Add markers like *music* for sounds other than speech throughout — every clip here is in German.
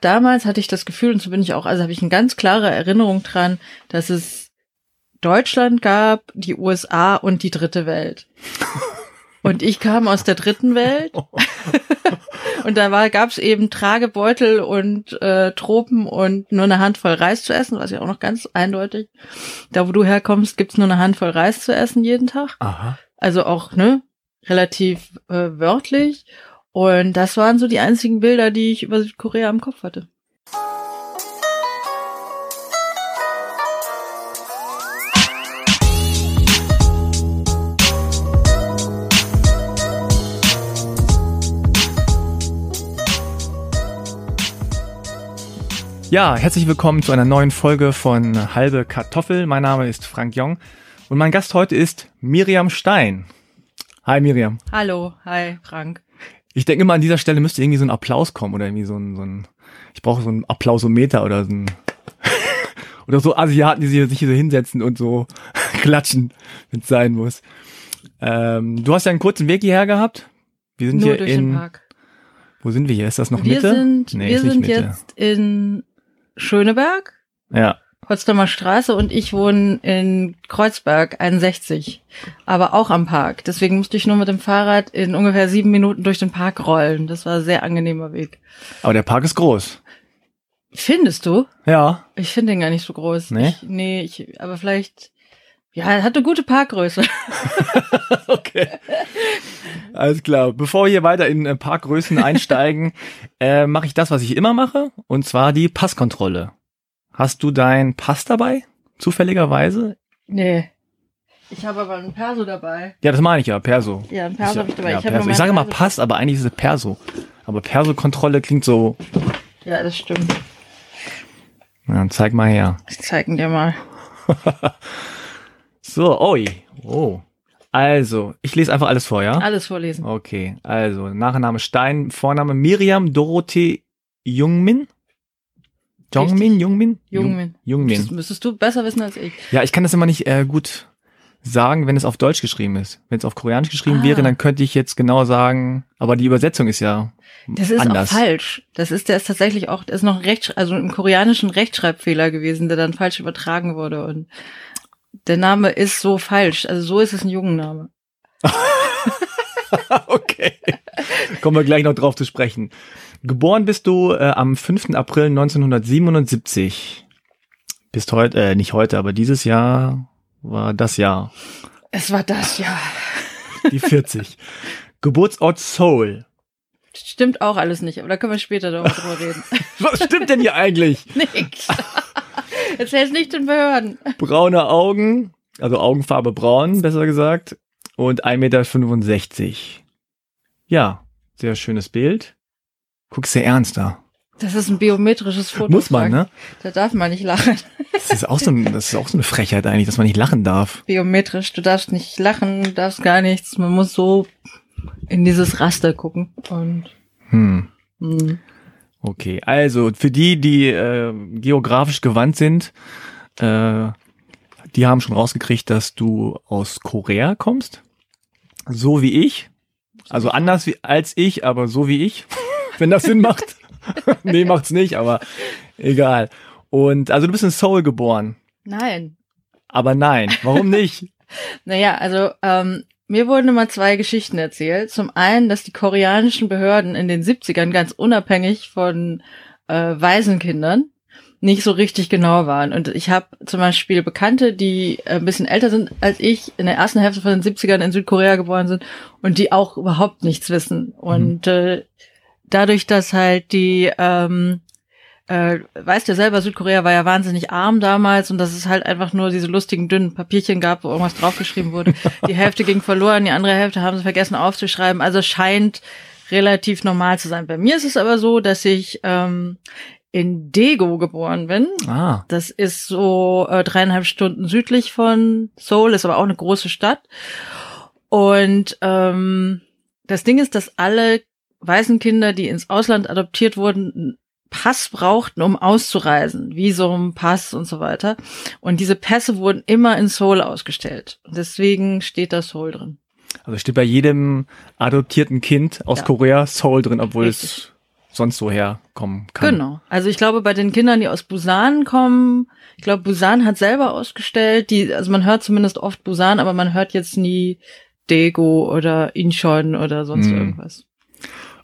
damals hatte ich das Gefühl, und so bin ich auch, also habe ich eine ganz klare Erinnerung dran, dass es Deutschland gab, die USA und die dritte Welt. *laughs* Und ich kam aus der dritten Welt. *laughs* und da war, gab's eben Tragebeutel und äh, Tropen und nur eine Handvoll Reis zu essen, was ja auch noch ganz eindeutig. Da, wo du herkommst, gibt's nur eine Handvoll Reis zu essen jeden Tag. Aha. Also auch, ne, relativ äh, wörtlich. Und das waren so die einzigen Bilder, die ich über Südkorea im Kopf hatte. Ja, herzlich willkommen zu einer neuen Folge von Halbe Kartoffel. Mein Name ist Frank Jong und mein Gast heute ist Miriam Stein. Hi Miriam. Hallo, hi Frank. Ich denke immer an dieser Stelle müsste irgendwie so ein Applaus kommen oder irgendwie so ein, so ein ich brauche so ein Applausometer oder so ein *laughs* oder so Asiaten, die sich hier so hinsetzen und so *laughs* klatschen, wenn es sein muss. Ähm, du hast ja einen kurzen Weg hierher gehabt. Wir sind Nur hier durch in den Park. Wo sind wir hier? Ist das noch Wir Mitte? sind, Nee, wir ist nicht sind Mitte. jetzt in Schöneberg, Ja. Potsdamer Straße und ich wohne in Kreuzberg 61, aber auch am Park. Deswegen musste ich nur mit dem Fahrrad in ungefähr sieben Minuten durch den Park rollen. Das war ein sehr angenehmer Weg. Aber der Park ist groß. Findest du? Ja. Ich finde den gar nicht so groß. Nee? Ich, nee, ich, aber vielleicht, ja, er hat eine gute Parkgröße. *laughs* Okay. Alles klar. Bevor wir hier weiter in äh, Parkgrößen einsteigen, *laughs* äh, mache ich das, was ich immer mache, und zwar die Passkontrolle. Hast du dein Pass dabei? Zufälligerweise? nee. Ich habe aber einen Perso dabei. Ja, das meine ich ja, Perso. Ja, einen Perso habe ich dabei. ja, ich, Perso. ich sage immer Pass, aber eigentlich ist es Perso. Aber Perso-Kontrolle klingt so, Ja, das stimmt. ja, zeig mal her. Ich zeig ihn dir mal. *laughs* So, oi. Oh. Also, ich lese einfach alles vor, ja? Alles vorlesen. Okay, also Nachname Stein, Vorname Miriam Dorothee Jungmin. Jongmin, Jungmin? Jungmin. Jung- Das Jungmin. müsstest du besser wissen als ich. Ja, ich kann das immer nicht äh, gut sagen, wenn es auf Deutsch geschrieben ist. Wenn es auf Koreanisch geschrieben Ah. wäre, dann könnte ich jetzt genau sagen, aber die Übersetzung ist ja Das ist anders. auch falsch. Das ist, der ist tatsächlich auch, das ist noch ein Rechtsch also im koreanischen Rechtschreibfehler gewesen, der dann falsch übertragen wurde und der Name ist so falsch. Also so ist es ein Jungenname. *laughs* okay. Kommen wir gleich noch drauf zu sprechen. Geboren bist du äh, am 5. April 1977. Bist heute, äh, nicht heute, aber dieses Jahr war das Jahr. Es war das, ja. Die 40. Geburtsort Seoul. Stimmt auch alles nicht, aber da können wir später darüber reden. *laughs* Was stimmt denn hier eigentlich? *laughs* Nix. Erzähl's nicht den Behörden. Braune Augen, also Augenfarbe braun, besser gesagt. Und 1,65 Meter. Ja, sehr schönes Bild. Guckst sehr ernst da. Das ist ein biometrisches Foto. Muss man, ne? Da darf man nicht lachen. Das ist, auch so ein, das ist auch so eine Frechheit eigentlich, dass man nicht lachen darf. Biometrisch, du darfst nicht lachen, du darfst gar nichts. Man muss so in dieses Raster gucken. Und Hm. hm. Okay, also für die, die äh, geografisch gewandt sind, äh, die haben schon rausgekriegt, dass du aus Korea kommst. So wie ich. Also anders wie, als ich, aber so wie ich. Wenn das Sinn macht. *laughs* nee, macht's nicht, aber egal. Und also du bist in Seoul geboren. nein. Aber nein, warum nicht? *laughs* Naja, also ähm, mir wurden immer zwei Geschichten erzählt. Zum einen, dass die koreanischen Behörden in den 70ern ganz unabhängig von äh, Waisenkindern nicht so richtig genau waren. Und ich habe zum Beispiel Bekannte, die äh, ein bisschen älter sind als ich, in der ersten Hälfte von den 70ern in Südkorea geboren sind und die auch überhaupt nichts wissen. Und äh, dadurch, dass halt die ähm, äh, weißt ja selber, Südkorea war ja wahnsinnig arm damals und dass es halt einfach nur diese lustigen dünnen Papierchen gab, wo irgendwas draufgeschrieben wurde. *laughs* Die Hälfte ging verloren, die andere Hälfte haben sie vergessen aufzuschreiben. Also scheint relativ normal zu sein. Bei mir ist es aber so, dass ich ähm, in Daegu geboren bin. Ah, Das ist so äh, dreieinhalb Stunden südlich von Seoul, ist aber auch eine große Stadt. Und ähm, das Ding ist, dass alle Waisenkinder, die ins Ausland adoptiert wurden, Pass brauchten, um auszureisen, Visum, Pass und so weiter. Und diese Pässe wurden immer in Seoul ausgestellt. Und deswegen steht da Seoul drin. also steht bei jedem adoptierten Kind aus Ja. Korea Seoul drin, obwohl es Richtig. sonst so herkommen kann. Genau. Also ich glaube, bei den Kindern, die aus Busan kommen, ich glaube, Busan hat selber ausgestellt, die, also man hört zumindest oft Busan, aber man hört jetzt nie Daegu oder Incheon oder sonst Hm. irgendwas.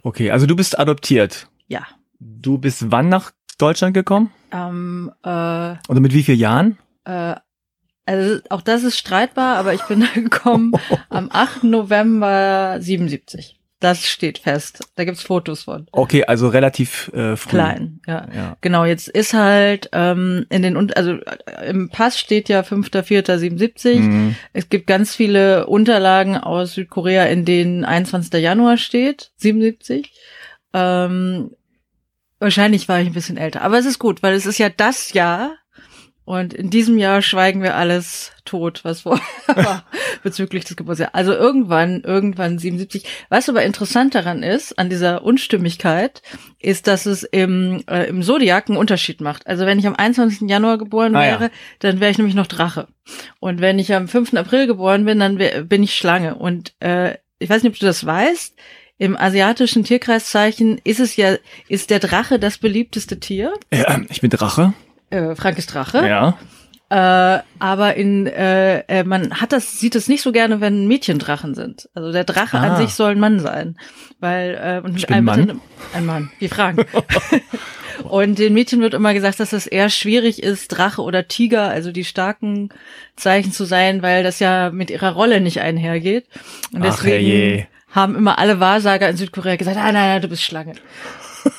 Okay, also du bist adoptiert. Ja. Du bist wann nach Deutschland gekommen? Ähm, äh, Oder mit wie vielen Jahren? äh, also auch das ist streitbar, aber ich bin da *laughs* gekommen am 8. November 77. Das steht fest. Da gibt's Fotos von. Okay, also relativ äh, früh. Klein, ja. Ja. Genau, jetzt ist halt ähm, in den und also äh, im Pass steht ja 5.4.77. Mhm. Es gibt ganz viele Unterlagen aus Südkorea, in denen 21. Januar steht, 77. Ähm, wahrscheinlich war ich ein bisschen älter, aber es ist gut, weil es ist ja das Jahr und in diesem Jahr schweigen wir alles tot, was vorher *laughs* war bezüglich des Geburtsjahres. Also irgendwann, irgendwann 77. Was aber interessant daran ist, an dieser Unstimmigkeit, ist, dass es im, äh, im Zodiac einen Unterschied macht. Also wenn ich am 21. Januar geboren Ah, ja. wäre, dann wäre ich nämlich noch Drache. Und wenn ich am 5. April geboren bin, dann wär, bin ich Schlange. Und äh, ich weiß nicht, ob du das weißt. Im asiatischen Tierkreiszeichen ist es ja, ist der Drache das beliebteste Tier. Ja, ich bin Drache. Äh, Frank ist Drache. Ja. Äh, aber in äh, äh, man hat das sieht es nicht so gerne, wenn Mädchen Drachen sind. Also der Drache Ah. an sich soll ein Mann sein, weil äh, und Ich bin ein Mann? ein Mann. Wir fragen. *laughs* und den Mädchen wird immer gesagt, dass es eher schwierig ist, Drache oder Tiger, also die starken Zeichen zu sein, weil das ja mit ihrer Rolle nicht einhergeht. Und Ach, deswegen herrje. haben immer alle Wahrsager in Südkorea gesagt, ah, nein, nein, du bist Schlange. *laughs*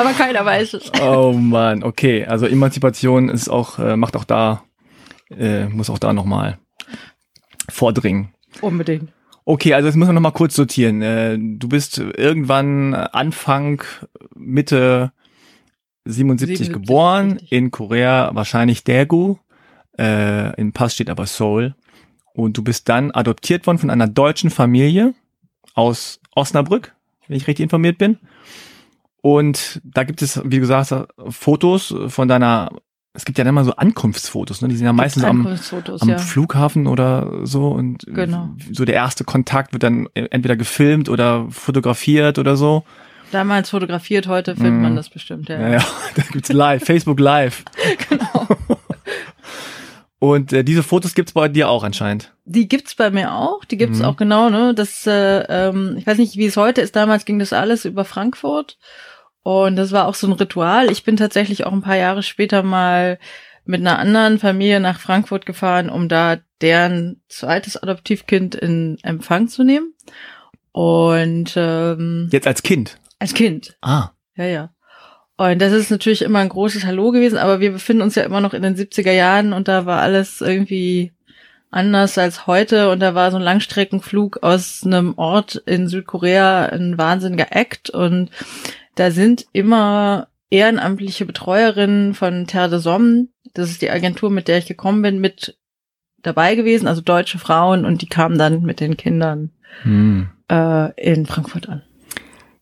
aber keiner weiß es. Oh Mann, okay. Also Emanzipation ist auch, äh, macht auch da, äh, muss auch da nochmal vordringen. Unbedingt. Okay, also jetzt müssen wir nochmal kurz sortieren. Äh, du bist irgendwann Anfang, Mitte 77, 77, geboren, richtig. in Korea wahrscheinlich Daegu, äh, im Pass steht aber Seoul. Und du bist dann adoptiert worden von einer deutschen Familie aus Osnabrück, wenn ich richtig informiert bin. Und da gibt es, wie gesagt, Fotos von deiner, es gibt ja dann immer so Ankunftsfotos, ne? Die sind ja meistens am, am ja. Flughafen oder so und Genau. so der erste Kontakt wird dann entweder gefilmt oder fotografiert oder so. Damals fotografiert, heute findet Mhm. man das bestimmt, ja. Ja, ja, *laughs* da gibt's live, Facebook Live. *laughs* Genau. *laughs* Und äh, diese Fotos gibt's bei dir auch anscheinend. Die gibt's bei mir auch, die gibt's Mhm. auch genau, ne? Das, äh, ähm, ich weiß nicht, wie es heute ist. Damals ging das alles über Frankfurt und das war auch so ein Ritual. Ich bin tatsächlich auch ein paar Jahre später mal mit einer anderen Familie nach Frankfurt gefahren, um da deren zweites Adoptivkind in Empfang zu nehmen. Und ähm, Jetzt als Kind. als Kind. Ah. Ja, ja. Und das ist natürlich immer ein großes Hallo gewesen, aber wir befinden uns ja immer noch in den 70er Jahren und da war alles irgendwie anders als heute und da war so ein Langstreckenflug aus einem Ort in Südkorea ein wahnsinniger Act und da sind immer ehrenamtliche Betreuerinnen von Terre de Somme, das ist die Agentur, mit der ich gekommen bin, mit dabei gewesen, also deutsche Frauen und die kamen dann mit den Kindern Hm. äh, in Frankfurt an.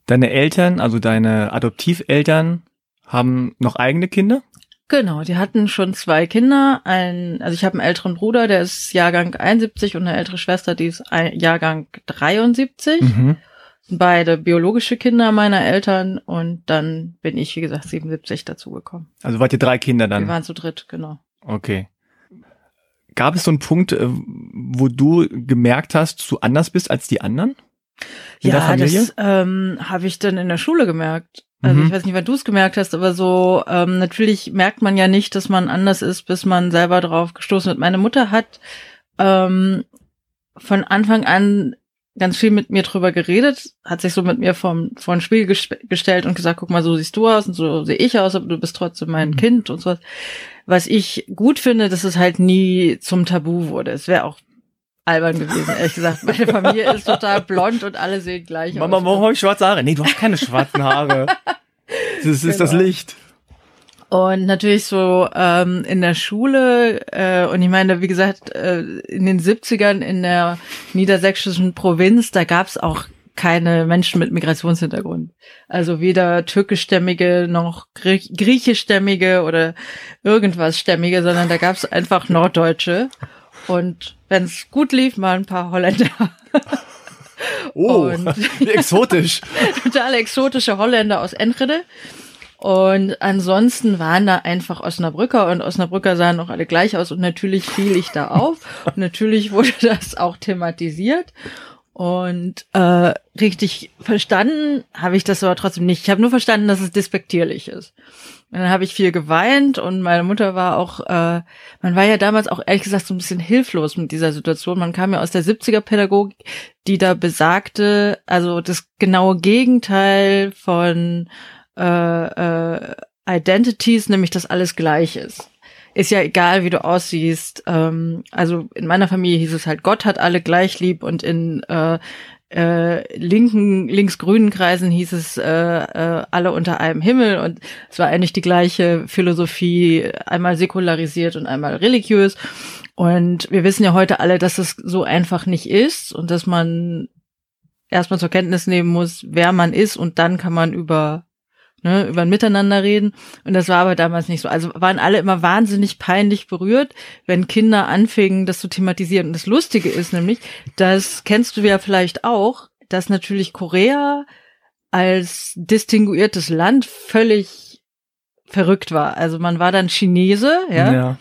Deine Eltern, also deine Adoptiveltern, haben noch eigene Kinder? Genau, die hatten schon zwei Kinder. Ein, also ich habe einen älteren Bruder, der ist Jahrgang 71 und eine ältere Schwester, die ist ein, Jahrgang 73. Mhm. Beide biologische Kinder meiner Eltern und dann bin ich, wie gesagt, 77 dazugekommen. Also wart ihr drei Kinder Wir dann? waren zu dritt, genau. Okay. Gab es so einen Punkt, äh, wo du gemerkt hast, dass du anders bist als die anderen? In ja, das ähm, habe ich dann in der Schule gemerkt. Also Mhm. ich weiß nicht, wann du es gemerkt hast, aber so ähm, natürlich merkt man ja nicht, dass man anders ist, bis man selber drauf gestoßen wird. Meine Mutter hat ähm, von Anfang an ganz viel mit mir drüber geredet, hat sich so mit mir vom, vor ein Spiel gestellt und gesagt, guck mal, so siehst du aus und so sehe ich aus, aber du bist trotzdem mein Mhm. Kind und sowas. Was ich gut finde, dass es halt nie zum Tabu wurde. Es wäre auch albern gewesen, ehrlich gesagt. Meine *laughs* Familie ist total blond und alle sehen gleich Mama, aus. warum habe ich schwarze Haare? Nee, du hast keine schwarzen Haare. *laughs* Das ist das Genau. Licht. Und natürlich so ähm, in der Schule, äh, und ich meine, wie gesagt, äh, in den 70ern in der niedersächsischen Provinz, da gab es auch keine Menschen mit Migrationshintergrund. Also weder türkischstämmige noch Grie griechischstämmige oder irgendwas stämmige, sondern da gab es einfach Norddeutsche. Und wenn es gut lief, mal ein paar Holländer. Oh, *laughs* Und- wie exotisch. *laughs* total exotische Holländer aus Enschede. Und ansonsten waren da einfach Osnabrücker und Osnabrücker sahen auch alle gleich aus und natürlich fiel ich da auf. *laughs* Und natürlich wurde *laughs* das auch thematisiert. Und äh, richtig verstanden habe ich das aber trotzdem nicht. Ich habe nur verstanden, dass es despektierlich ist. Und dann habe ich viel geweint und meine Mutter war auch, äh, man war ja damals auch ehrlich gesagt so ein bisschen hilflos mit dieser Situation. Man kam ja aus der 70er Pädagogik, die da besagte, also das genaue Gegenteil von äh, äh, Identities, nämlich dass alles gleich ist. Ist ja egal, wie du aussiehst. Ähm, also in meiner Familie hieß es halt, Gott hat alle gleich lieb und in äh, äh, linken, linksgrünen Kreisen hieß es äh, äh, alle unter einem Himmel und es war eigentlich die gleiche Philosophie, einmal säkularisiert und einmal religiös. Und wir wissen ja heute alle, dass es so einfach nicht ist und dass man erstmal zur Kenntnis nehmen muss, wer man ist und dann kann man über ne, über ein Miteinander reden. Und das war aber damals nicht so. Also waren alle immer wahnsinnig peinlich berührt, wenn Kinder anfingen, das zu thematisieren. Und das Lustige ist nämlich, das kennst du ja vielleicht auch, dass natürlich Korea als distinguiertes Land völlig verrückt war. Also man war dann Chinese, ja.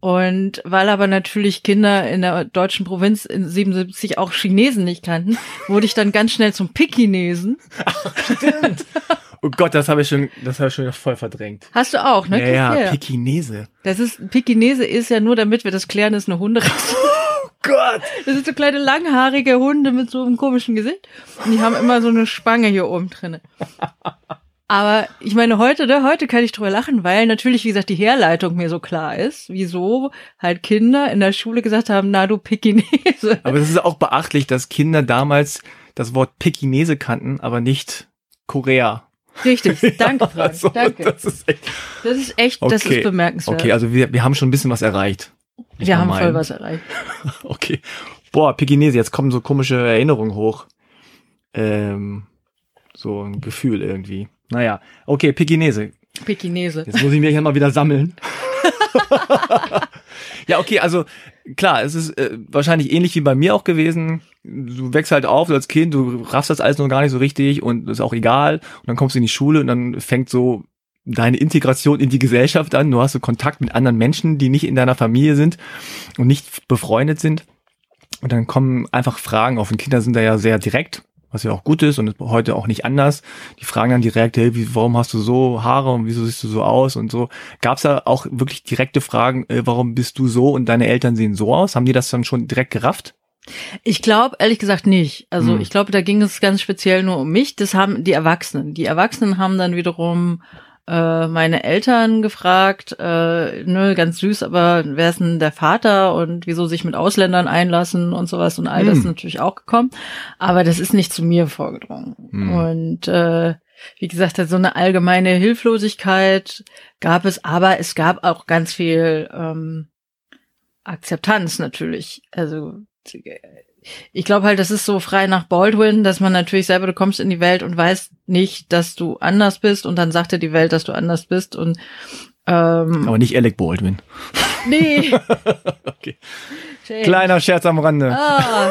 Und weil aber natürlich Kinder in der deutschen Provinz in 77 auch Chinesen nicht kannten, wurde ich dann ganz schnell zum Pekinesen. *laughs* Oh Gott, das habe ich schon, das habe ich schon voll verdrängt. Hast du auch, ne? ja, ja. Pekinese. Das ist, Pekinese ist ja nur, damit wir das klären, ist eine Hunderasse. *laughs* Oh Gott. Das sind so kleine langhaarige Hunde mit so einem komischen Gesicht. Und die haben immer so eine Spange hier oben drinne. Aber ich meine, heute, ne, heute kann ich drüber lachen, weil natürlich, wie gesagt, die Herleitung mir so klar ist, wieso halt Kinder in der Schule gesagt haben, na du Pekinese. Aber es ist auch beachtlich, dass Kinder damals das Wort Pekinese kannten, aber nicht Korea. Richtig, *laughs* danke, Frank, Also, danke. Das ist echt, Das ist echt, das Okay. ist bemerkenswert. okay, also wir, wir haben schon ein bisschen was erreicht. Ich wir haben voll meinen. was erreicht. *laughs* Okay. Boah, Pekinese, jetzt kommen so komische Erinnerungen hoch. Ähm, so ein Gefühl irgendwie. Naja, okay, Pekinese. Pekinese. Jetzt muss ich mich ja mal wieder sammeln. *laughs* ja, okay, also klar, es ist äh, wahrscheinlich ähnlich wie bei mir auch gewesen. Du wächst halt auf als Kind, du raffst das alles noch gar nicht so richtig und ist auch egal. Und dann kommst du in die Schule und dann fängt so deine Integration in die Gesellschaft an. Du hast so Kontakt mit anderen Menschen, die nicht in deiner Familie sind und nicht befreundet sind. Und dann kommen einfach Fragen auf. Und Kinder sind da ja sehr direkt, was ja auch gut ist und ist heute auch nicht anders. Die fragen dann direkt, hey, wie, warum hast du so Haare und wieso siehst du so aus und so. Gab es da auch wirklich direkte Fragen, äh, warum bist du so und deine Eltern sehen so aus? Haben die das dann schon direkt gerafft? Ich glaube ehrlich gesagt nicht. Also Hm. ich glaube, da ging es ganz speziell nur um mich. Das haben die Erwachsenen. Die Erwachsenen haben dann wiederum äh, meine Eltern gefragt, äh, ne, ganz süß, aber wer ist denn der Vater und wieso sich mit Ausländern einlassen und sowas und all das ist natürlich auch gekommen. Aber das ist nicht zu mir vorgedrungen. Hm. Und äh, wie gesagt, so eine allgemeine Hilflosigkeit gab es, aber es gab auch ganz viel ähm, Akzeptanz natürlich. Also ich glaube halt, das ist so frei nach Baldwin, dass man natürlich selber, du kommst in die Welt und weißt nicht, dass du anders bist und dann sagt dir die Welt, dass du anders bist und ähm, Aber nicht Alec Baldwin. nee. *laughs* Okay. Kleiner Scherz am Rande. Ah,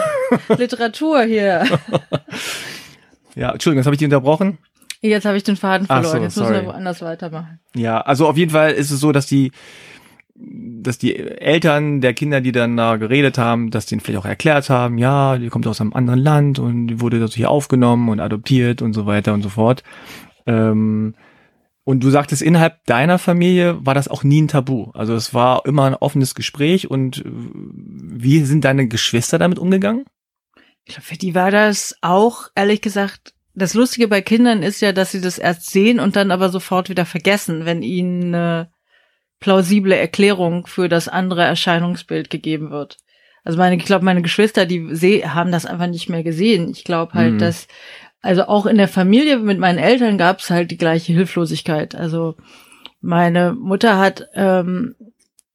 Literatur hier. *laughs* Ja, Entschuldigung, das habe ich dich unterbrochen. Jetzt habe ich den Faden verloren. so, Jetzt müssen wir sorry. woanders weitermachen. Ja, also auf jeden Fall ist es so, dass die, dass die Eltern der Kinder, die dann da geredet haben, dass denen vielleicht auch erklärt haben, ja, die kommt aus einem anderen Land und die wurde dort hier aufgenommen und adoptiert und so weiter und so fort. Ähm, und du sagtest, innerhalb deiner Familie war das auch nie ein Tabu. Also es war immer ein offenes Gespräch und äh, wie sind deine Geschwister damit umgegangen? Ich glaube, für die war das auch, ehrlich gesagt, das Lustige bei Kindern ist ja, dass sie das erst sehen und dann aber sofort wieder vergessen, wenn ihnen eine plausible Erklärung für das andere Erscheinungsbild gegeben wird. Also meine, ich glaube, meine Geschwister, die seh, haben das einfach nicht mehr gesehen. Ich glaube halt, Mhm. dass, also auch in der Familie mit meinen Eltern gab es halt die gleiche Hilflosigkeit. Also meine Mutter hat ähm,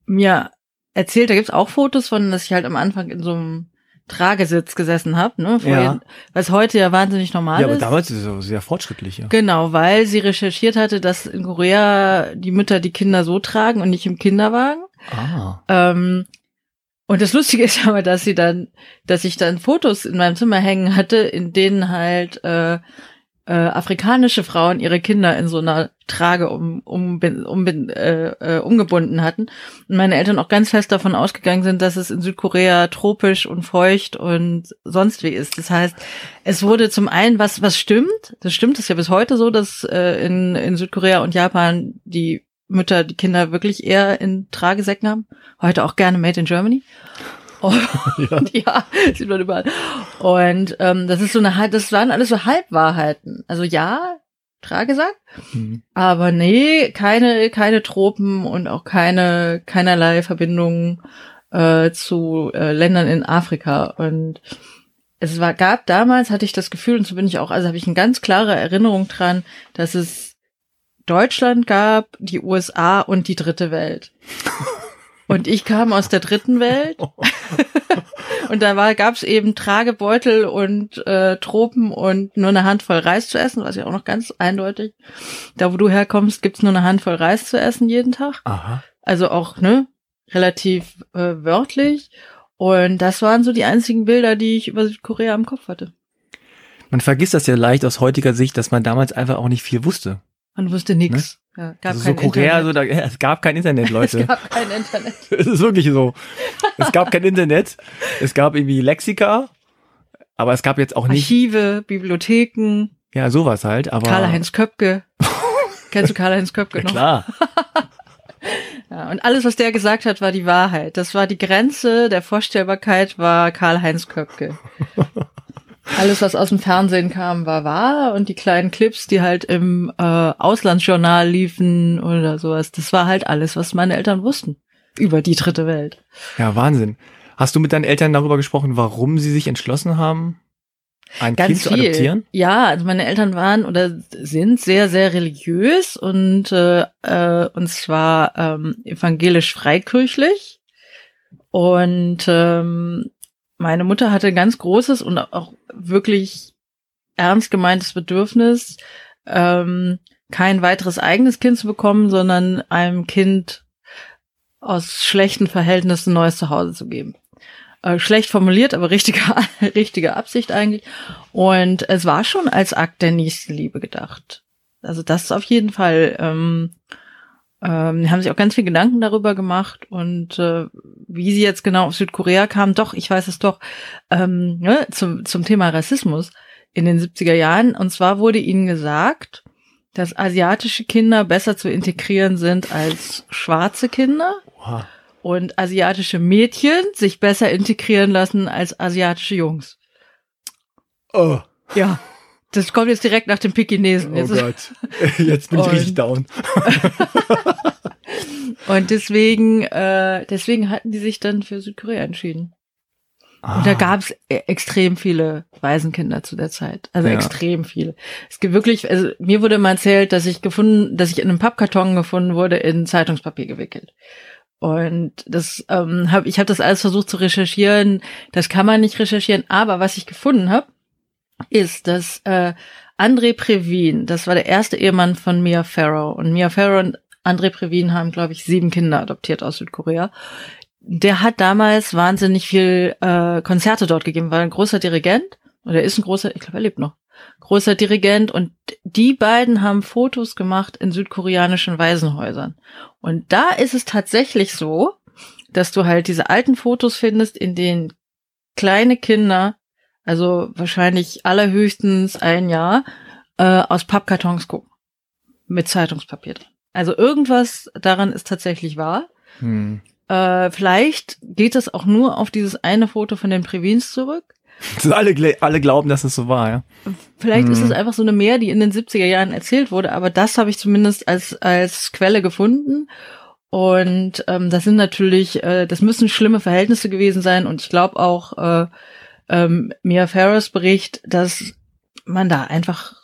mir erzählt, da gibt's auch Fotos von, dass ich halt am Anfang in so einem Tragesitz gesessen habe, ne? Vorher, Ja. Was heute ja wahnsinnig normal ja, aber ist. damals ist es so sehr fortschrittlich. Ja. Genau, weil sie recherchiert hatte, dass in Korea die Mütter die Kinder so tragen und nicht im Kinderwagen. Ah. Ähm, Und das Lustige ist *laughs* aber, dass sie dann, dass ich dann Fotos in meinem Zimmer hängen hatte, in denen halt äh, äh, afrikanische Frauen ihre Kinder in so einer Trage um, um, um, äh, äh, umgebunden hatten. Und meine Eltern auch ganz fest davon ausgegangen sind, dass es in Südkorea tropisch und feucht und sonst wie ist. Das heißt, es wurde zum einen, was, was stimmt, das stimmt, das ist ja bis heute so, dass äh, in, in Südkorea und Japan die Mütter die Kinder wirklich eher in Tragesäcken haben. Heute auch gerne Made in Germany. Und, ja. *laughs* ja, sieht man überall. Und ähm, das ist so eine das waren alles so Halbwahrheiten. Also ja, Tragesack, mhm. aber nee, keine keine Tropen und auch keine keinerlei Verbindungen äh, zu äh, Ländern in Afrika und es war gab damals hatte ich das Gefühl und so bin ich auch also habe ich eine ganz klare Erinnerung dran, dass es Deutschland gab, die USA und die dritte Welt. *laughs* Und ich kam aus der dritten Welt. *laughs* und da war, gab's eben Tragebeutel und äh, Tropen und nur eine Handvoll Reis zu essen, was ja auch noch ganz eindeutig. Da, wo du herkommst, gibt's nur eine Handvoll Reis zu essen jeden Tag. Aha. Also auch, ne, relativ äh, wörtlich. Und das waren so die einzigen Bilder, die ich über Südkorea im Kopf hatte. Man vergisst das ja leicht aus heutiger Sicht, dass man damals einfach auch nicht viel wusste. Man wusste nichts. Ja, gab also so Korea, Internet. so da, es gab kein Internet, *laughs* Leute. es gab kein Internet. *laughs* es ist wirklich so. Es gab kein Internet. Es gab irgendwie Lexika, aber es gab jetzt auch nicht. Archive, Bibliotheken. Ja, sowas halt, aber. Karl-Heinz Köpke. *laughs* Kennst du Karl-Heinz Köpke ja, noch? Klar. ja, und alles, was der gesagt hat, war die Wahrheit. Das war die Grenze der Vorstellbarkeit, war Karl-Heinz Köpke. Alles, was aus dem Fernsehen kam, war wahr und die kleinen Clips, die halt im äh, Auslandsjournal liefen oder sowas, das war halt alles, was meine Eltern wussten über die dritte Welt. Ja, Wahnsinn. Hast du mit deinen Eltern darüber gesprochen, warum sie sich entschlossen haben, ein Ganz Kind viel. zu adoptieren? Ja, also meine Eltern waren oder sind sehr, sehr religiös und äh, äh, und zwar ähm, evangelisch freikirchlich. Und ähm, meine Mutter hatte ein ganz großes und auch wirklich ernst gemeintes Bedürfnis, ähm, kein weiteres eigenes Kind zu bekommen, sondern einem Kind aus schlechten Verhältnissen neues Zuhause zu geben. Äh, schlecht formuliert, aber richtige, *laughs* richtige Absicht eigentlich. Und es war schon als Akt der Nächstenliebe gedacht. Also das ist auf jeden Fall ähm, ähm, haben sich auch ganz viel Gedanken darüber gemacht und äh, wie sie jetzt genau auf Südkorea kam, doch, ich weiß es doch, ähm, ne, zum, zum Thema Rassismus in den 70er Jahren. Und zwar wurde ihnen gesagt, dass asiatische Kinder besser zu integrieren sind als schwarze Kinder. Wow. Und asiatische Mädchen sich besser integrieren lassen als asiatische Jungs. Oh. Ja. Das kommt jetzt direkt nach dem Pekinesen. Oh jetzt Gott. *laughs* Jetzt bin ich und, richtig down. *laughs* und deswegen, äh, deswegen hatten die sich dann für Südkorea entschieden. Ah. Und da gab es extrem viele Waisenkinder zu der Zeit. Also ja. extrem viele. Es gibt wirklich, also mir wurde mal erzählt, dass ich gefunden, dass ich in einem Pappkarton gefunden wurde, in Zeitungspapier gewickelt. Und das ähm, hab, ich habe das alles versucht zu recherchieren. Das kann man nicht recherchieren, aber was ich gefunden habe, ist, dass äh, André Previn, das war der erste Ehemann von Mia Farrow. Und Mia Farrow und André Previn haben, glaube ich, sieben Kinder adoptiert aus Südkorea. Der hat damals wahnsinnig viel äh, Konzerte dort gegeben, war ein großer Dirigent. Oder ist ein großer, ich glaube, er lebt noch. Großer Dirigent. Und die beiden haben Fotos gemacht in südkoreanischen Waisenhäusern. Und da ist es tatsächlich so, dass du halt diese alten Fotos findest, in denen kleine Kinder also wahrscheinlich allerhöchstens ein Jahr, äh, aus Pappkartons gucken. Mit Zeitungspapier drin. Also irgendwas daran ist tatsächlich wahr. Hm. Äh, vielleicht geht das auch nur auf dieses eine Foto von den Previns zurück. alle, alle glauben, dass es so war, ja. Vielleicht hm. ist es einfach so eine Mehr, die in den 70er Jahren erzählt wurde, aber das habe ich zumindest als, als Quelle gefunden. Und ähm, das sind natürlich, äh, das müssen schlimme Verhältnisse gewesen sein und ich glaube auch, äh, ähm, Mia Ferris Bericht, dass man da einfach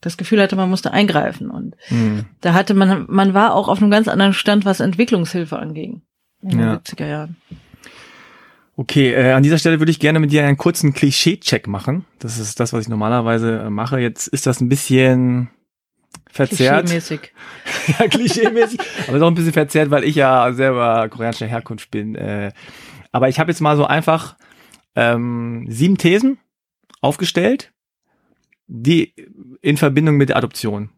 das Gefühl hatte, man musste eingreifen. Und mhm. da hatte man, man war auch auf einem ganz anderen Stand, was Entwicklungshilfe anging. In ja. den 70er Jahren. Okay, äh, an dieser Stelle würde ich gerne mit dir einen kurzen Klischee-Check machen. Das ist das, was ich normalerweise äh, mache. Jetzt ist das ein bisschen verzerrt. Klischee-mäßig. *laughs* ja, klischee-mäßig. aber ist auch ein bisschen verzerrt, weil ich ja selber koreanischer Herkunft bin. Äh, Aber ich habe jetzt mal so einfach ähm, sieben Thesen aufgestellt, die in Verbindung mit der Adoption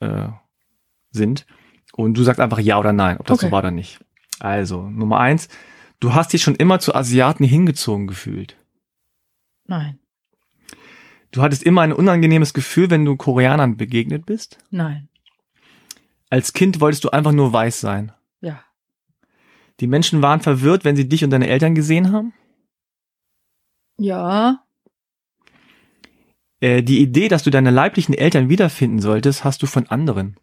äh, sind. Und du sagst einfach ja oder nein, ob das Okay. so war oder nicht. Also, Nummer eins, du hast dich schon immer zu Asiaten hingezogen gefühlt. Nein. Du hattest immer ein unangenehmes Gefühl, wenn du Koreanern begegnet bist. Nein. Als Kind wolltest du einfach nur weiß sein. Ja. Die Menschen waren verwirrt, wenn sie dich und deine Eltern gesehen haben. Ja. Äh, die Idee, dass du deine leiblichen Eltern wiederfinden solltest, hast du von anderen.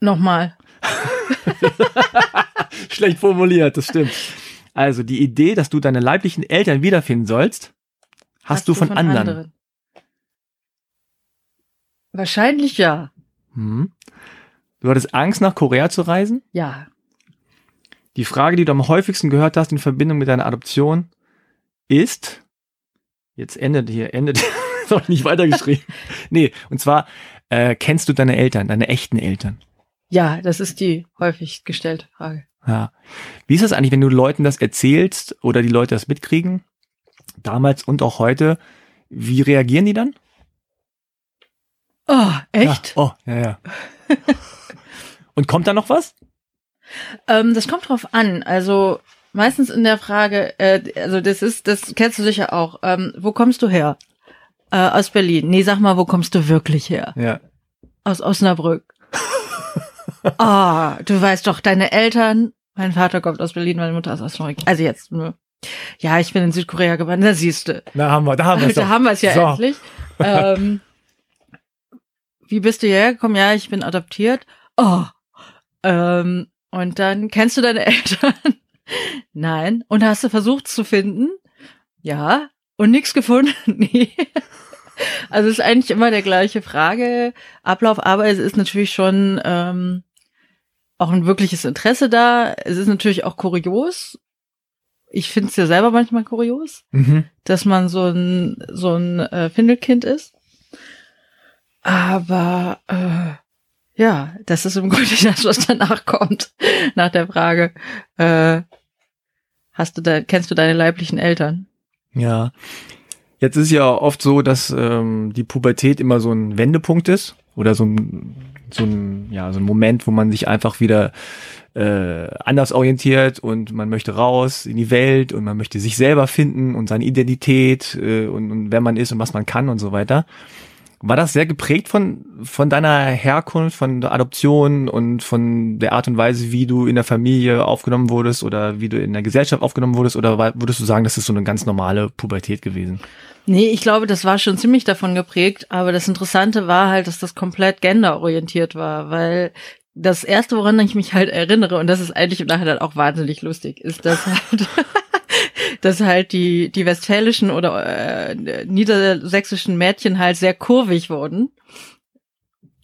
Nochmal. *laughs* Schlecht formuliert, das stimmt. Also die Idee, dass du deine leiblichen Eltern wiederfinden sollst, hast, du von, anderen. Wahrscheinlich ja. Hm. Du hattest Angst, nach Korea zu reisen. Ja. Die Frage, die du am häufigsten gehört hast in Verbindung mit deiner Adoption, ist, jetzt endet hier, endet, ist *laughs* auch nicht weitergeschrieben. *laughs* nee, und zwar, äh, kennst du deine Eltern, deine echten Eltern? Ja, das ist die häufig gestellte Frage. Ja. Wie ist das eigentlich, wenn du Leuten das erzählst oder die Leute das mitkriegen? Damals und auch heute. Wie reagieren die dann? Oh, echt? Ja. Oh, ja, ja. *laughs* und kommt da noch was? Ähm, das kommt drauf an. Also meistens in der Frage, äh, also das ist, das kennst du sicher auch. Ähm, wo kommst du her? Äh, aus Berlin. Nee, sag mal, wo kommst du wirklich her? Ja. Aus Osnabrück. *laughs* Ah, du weißt doch, deine Eltern. Mein Vater kommt aus Berlin, meine Mutter aus Osnabrück. Also jetzt, ne? ja, ich bin in Südkorea gewandert. Da siehst du. Da haben wir, da haben wir Da haben wir es ja So. endlich. Ähm, *laughs* wie bist du hierher gekommen? Ja, ich bin adoptiert. Oh. Ähm, und dann kennst du deine *laughs* Eltern? Nein. Und hast du versucht zu finden? Ja. Und nichts gefunden? *laughs* nee. Also es ist eigentlich immer der gleiche Frage. Ablauf, aber es ist natürlich schon ähm, auch ein wirkliches Interesse da. Es ist natürlich auch kurios. Ich finde es ja selber manchmal kurios Mhm. dass man so ein so ein äh, Findelkind ist. Aber äh, ja, das ist im Grunde *laughs* das, was danach kommt, nach der Frage, äh, hast du da, kennst du deine leiblichen Eltern? Ja. Jetzt ist ja oft so, dass ähm, die Pubertät immer so ein Wendepunkt ist oder so ein, so ein, ja, so ein Moment, wo man sich einfach wieder äh, anders orientiert und man möchte raus in die Welt und man möchte sich selber finden und seine Identität äh, und, und wer man ist und was man kann und so weiter. War das sehr geprägt von, von deiner Herkunft, von der Adoption und von der Art und Weise, wie du in der Familie aufgenommen wurdest oder wie du in der Gesellschaft aufgenommen wurdest? Oder würdest du sagen, das ist so eine ganz normale Pubertät gewesen? Nee, ich glaube, das war schon ziemlich davon geprägt, aber das Interessante war halt, dass das komplett genderorientiert war, weil das erste, woran ich mich halt erinnere, und das ist eigentlich im Nachhinein auch wahnsinnig lustig, ist, dass halt, dass halt die, die westfälischen oder äh, niedersächsischen Mädchen halt sehr kurvig wurden.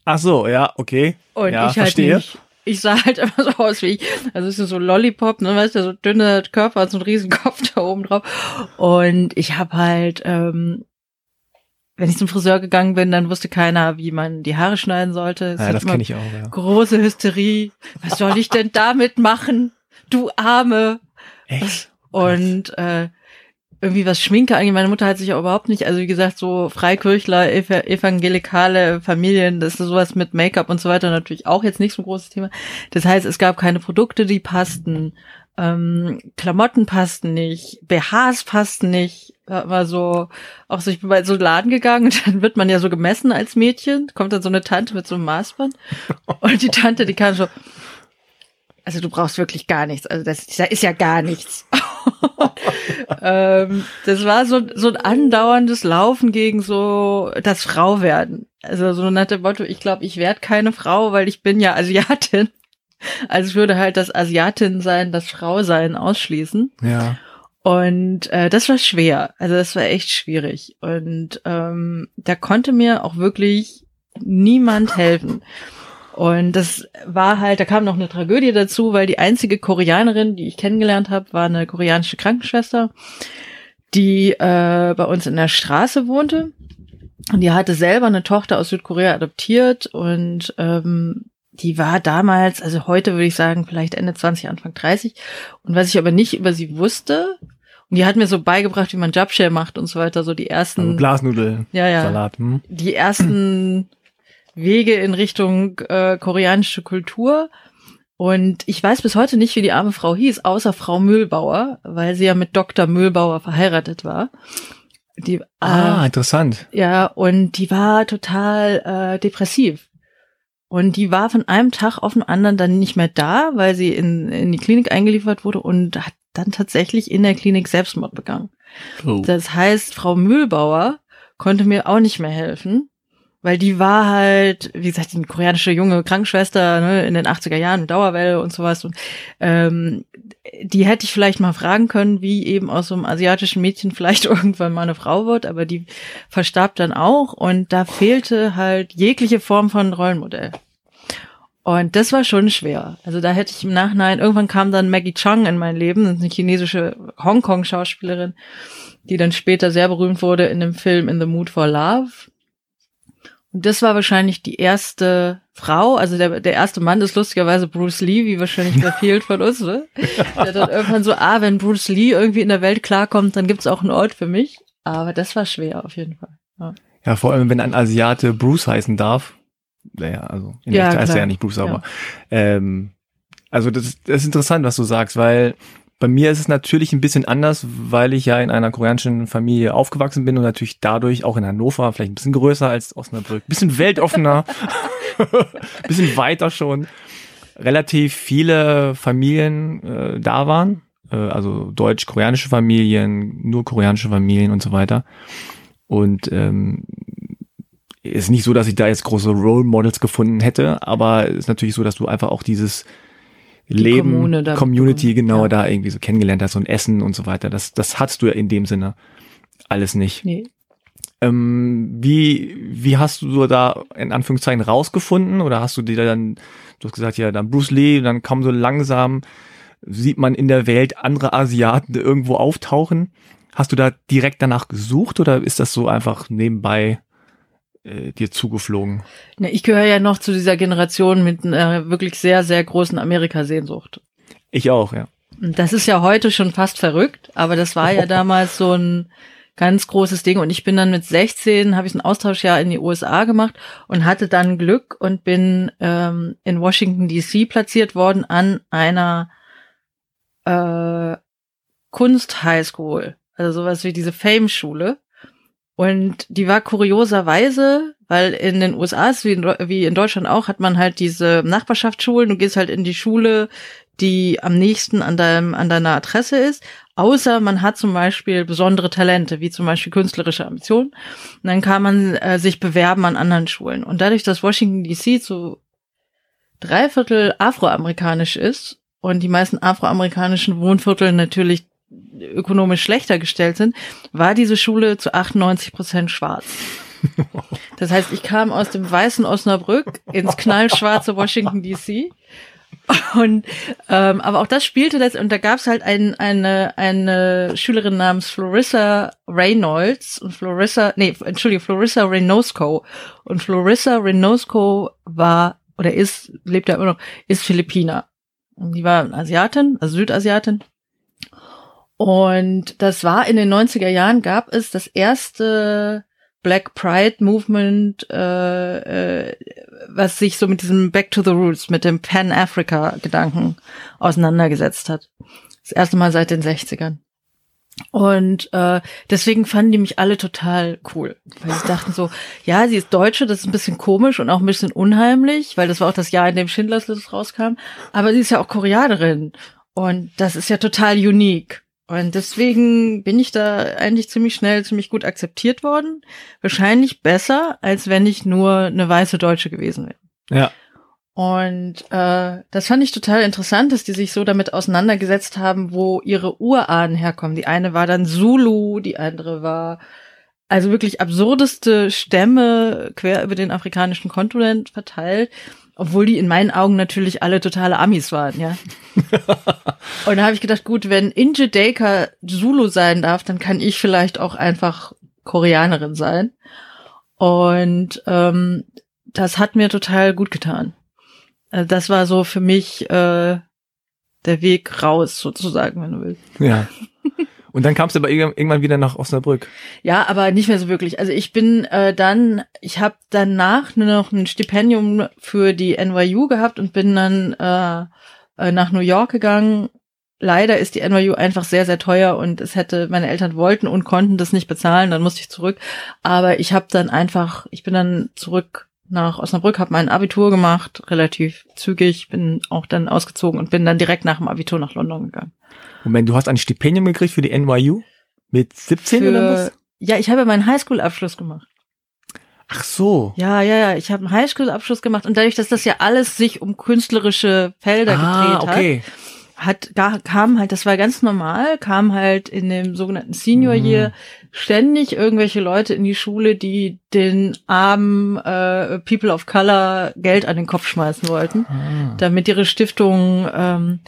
Ach so, ja, okay. Und Ja, ich halt verstehe. nicht. Ich sah halt *laughs* immer so aus wie ich. Also es ist so Lollipop, ne, weißt du, so dünne Körper und so ein riesen Kopf da oben drauf. Und ich habe halt, ähm, wenn ich zum Friseur gegangen bin, dann wusste keiner, wie man die Haare schneiden sollte. Es Ja, das kenne ich auch, ja. Große Hysterie. Was soll ich denn damit machen? Du Arme. Echt? Und äh, irgendwie was Schminke angeht. Meine Mutter hat sich ja überhaupt nicht, also wie gesagt, so Freikirchler, ev evangelikale Familien, das ist sowas mit Make-up und so weiter natürlich auch jetzt nicht so ein großes Thema. Das heißt, es gab keine Produkte, die passten, ähm, Klamotten passten nicht, BHs passten nicht. War so, auch so, ich bin bei so einem Laden gegangen und *laughs* dann wird man ja so gemessen als Mädchen, kommt dann so eine Tante mit so einem Maßband *laughs* und die Tante, die kann so, also du brauchst wirklich gar nichts, also das, da ist ja gar nichts. *laughs* ähm, das war so, so ein andauerndes Laufen gegen so das Frauwerden. Also so nach dem Motto, ich glaube, ich werde keine Frau, weil ich bin ja Asiatin. Also ich würde halt das Asiatin sein, das Frausein ausschließen. Ja. Und äh, das war schwer. Also das war echt schwierig. Und ähm, da konnte mir auch wirklich niemand helfen. Und das war halt, da kam noch eine Tragödie dazu, weil die einzige Koreanerin, die ich kennengelernt habe, war eine koreanische Krankenschwester, die äh, bei uns in der Straße wohnte. Und die hatte selber eine Tochter aus Südkorea adoptiert und ähm, die war damals, also heute würde ich sagen, vielleicht Ende 20, Anfang 30. Und was ich aber nicht über sie wusste, und die hat mir so beigebracht, wie man Jabshare macht und so weiter, so die ersten. Also Glasnudel, ja, ja, Salat. Hm? Die ersten Wege in Richtung äh, koreanische Kultur. Und ich weiß bis heute nicht, wie die arme Frau hieß, außer Frau Mühlbauer, weil sie ja mit Dr. Mühlbauer verheiratet war. Die, Ah, äh, interessant. ja, und die war total äh, depressiv. Und die war von einem Tag auf den anderen dann nicht mehr da, weil sie in, in die Klinik eingeliefert wurde und hat dann tatsächlich in der Klinik Selbstmord begangen. Oh. Das heißt, Frau Mühlbauer konnte mir auch nicht mehr helfen, weil die war halt, wie gesagt, eine koreanische junge Krankenschwester ne, in den 80er Jahren Dauerwelle und sowas. Und ähm, die hätte ich vielleicht mal fragen können, wie eben aus so einem asiatischen Mädchen *laughs* vielleicht irgendwann mal eine Frau wird, aber die verstarb dann auch und da fehlte halt jegliche Form von Rollenmodell. Und das war schon schwer. Also da hätte ich im Nachhinein, irgendwann kam dann Maggie Chung in mein Leben, eine chinesische Hongkong-Schauspielerin, die dann später sehr berühmt wurde in dem Film In the Mood for Love. Und das war wahrscheinlich die erste Frau, also der, der erste Mann ist lustigerweise Bruce Lee, wie wahrscheinlich *laughs* bei vielen von uns, ne? Der dann irgendwann so, ah, wenn Bruce Lee irgendwie in der Welt klarkommt, dann gibt's auch einen Ort für mich. Aber das war schwer auf jeden Fall. Ja. Ja, vor allem, wenn ein Asiate Bruce heißen darf. Naja, also in Ja, heißt er ja nicht Bruce, aber ähm, also das, das ist interessant, was du sagst, weil bei mir ist es natürlich ein bisschen anders, weil ich ja in einer koreanischen Familie aufgewachsen bin und natürlich dadurch auch in Hannover, vielleicht ein bisschen größer als Osnabrück, bisschen weltoffener, *laughs* *laughs* bisschen weiter schon, relativ viele Familien äh, da waren, äh, also deutsch-koreanische Familien, nur koreanische Familien und so weiter. Und ähm, ist nicht so, dass ich da jetzt große Role Models gefunden hätte, aber ist natürlich so, dass du einfach auch dieses Leben, Kommune Community mitbekommen, genau ja. da irgendwie so kennengelernt hast und Essen und so weiter. Das, das hast du ja in dem Sinne alles nicht. Nee. Ähm, wie, wie hast du so da in Anführungszeichen rausgefunden oder hast du dir dann, du hast gesagt, ja, dann Bruce Lee, dann kam so langsam, sieht man in der Welt andere Asiaten irgendwo auftauchen. Hast du da direkt danach gesucht oder ist das so einfach nebenbei äh, dir zugeflogen? Ne, ich gehöre ja noch zu dieser Generation mit einer wirklich sehr, sehr großen Amerikasehnsucht. Ich auch, ja. Das ist ja heute schon fast verrückt, aber das war ja *laughs* damals so ein ganz großes Ding. Und ich bin dann mit 16, habe ich ein Austauschjahr in die USA gemacht und hatte dann Glück und bin ähm, in Washington DC platziert worden an einer äh, Kunst-Highschool. Also sowas wie diese Fame-Schule. Und die war kurioserweise, weil in den USA wie in, wie in Deutschland auch, hat man halt diese Nachbarschaftsschulen. Du gehst halt in die Schule, die am nächsten an deinem, an deiner Adresse ist. Außer man hat zum Beispiel besondere Talente, wie zum Beispiel künstlerische Ambitionen. Und dann kann man äh, sich bewerben an anderen Schulen. Und dadurch, dass Washington DC zu dreiviertel afroamerikanisch ist und die meisten afroamerikanischen Wohnviertel natürlich ökonomisch schlechter gestellt sind, war diese Schule zu 98 Prozent schwarz. *laughs* Das heißt, ich kam aus dem weißen Osnabrück ins knallschwarze Washington DC. Und ähm, aber auch das spielte das und da gab es halt ein, eine eine Schülerin namens Florissa Reynolds und Florissa nee entschuldige Florissa Reynosco und Florissa Reynosco war oder ist lebt ja immer noch ist Philippiner und die war Asiatin also Südasiatin und das war in den 90er Jahren gab es das erste Black Pride Movement, äh, äh, was sich so mit diesem Back to the Roots, mit dem Pan-Africa-Gedanken auseinandergesetzt hat. Das erste Mal seit den 60ern. Und äh, deswegen fanden die mich alle total cool. Weil sie dachten so, ja, sie ist Deutsche, das ist ein bisschen komisch und auch ein bisschen unheimlich, weil das war auch das Jahr, in dem Schindlers List rauskam. Aber sie ist ja auch Koreanerin. Und das ist ja total unique. Und deswegen bin ich da eigentlich ziemlich schnell, ziemlich gut akzeptiert worden. Wahrscheinlich besser, als wenn ich nur eine weiße Deutsche gewesen wäre. Ja. Und äh, das fand ich total interessant, dass die sich so damit auseinandergesetzt haben, wo ihre Urahnen herkommen. Die eine war dann Zulu, die andere war also wirklich absurdeste Stämme quer über den afrikanischen Kontinent verteilt, obwohl die in meinen Augen natürlich alle totale Amis waren, ja. *laughs* Und da habe ich gedacht, gut, wenn Inge Daker Zulu sein darf, dann kann ich vielleicht auch einfach Koreanerin sein. Und ähm, das hat mir total gut getan. Also das war so für mich äh, der Weg raus, sozusagen, wenn du willst. Ja. *laughs* Und dann kamst du aber irgendwann wieder nach Osnabrück. Ja, aber nicht mehr so wirklich. Also ich bin äh, dann, ich habe danach nur noch ein Stipendium für die NYU gehabt und bin dann äh, äh, nach New York gegangen. Leider ist die NYU einfach sehr, sehr teuer und es hätte, meine Eltern wollten und konnten das nicht bezahlen, dann musste ich zurück. Aber ich habe dann einfach, ich bin dann zurück nach Osnabrück, habe mein Abitur gemacht, relativ zügig, bin auch dann ausgezogen und bin dann direkt nach dem Abitur nach London gegangen. Moment, du hast ein Stipendium gekriegt für die NYU? Mit 17 Für, oder was? Ja, ich habe ja meinen Highschool-Abschluss gemacht. Ach so. Ja, ja, ja, ich habe einen Highschool-Abschluss gemacht und dadurch, dass das ja alles sich um künstlerische Felder ah, gedreht okay. hat, hat da kam halt, das war ganz normal, kam halt in dem sogenannten Senior Mhm. Year ständig irgendwelche Leute in die Schule, die den armen äh, People of Color Geld an den Kopf schmeißen wollten, Ah. damit ihre Stiftung ähm,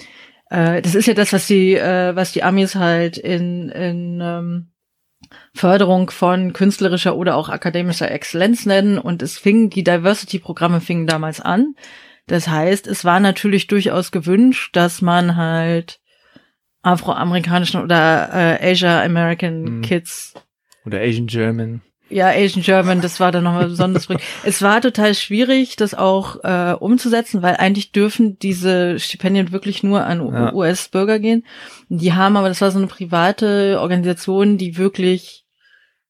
äh, das ist ja das, was die, äh, was die Amis halt in, in ähm, Förderung von künstlerischer oder auch akademischer Exzellenz nennen. Und es fing, die Diversity-Programme fingen damals an. Das heißt, es war natürlich durchaus gewünscht, dass man halt afroamerikanischen oder äh, Asia American Mhm. Kids Oder Asian German. ja, Asian German, das war dann nochmal besonders. berühmt. *laughs* es war total schwierig, das auch äh, umzusetzen, weil eigentlich dürfen diese Stipendien wirklich nur an Ja. US-Bürger gehen. Die haben aber, das war so eine private Organisation, die wirklich,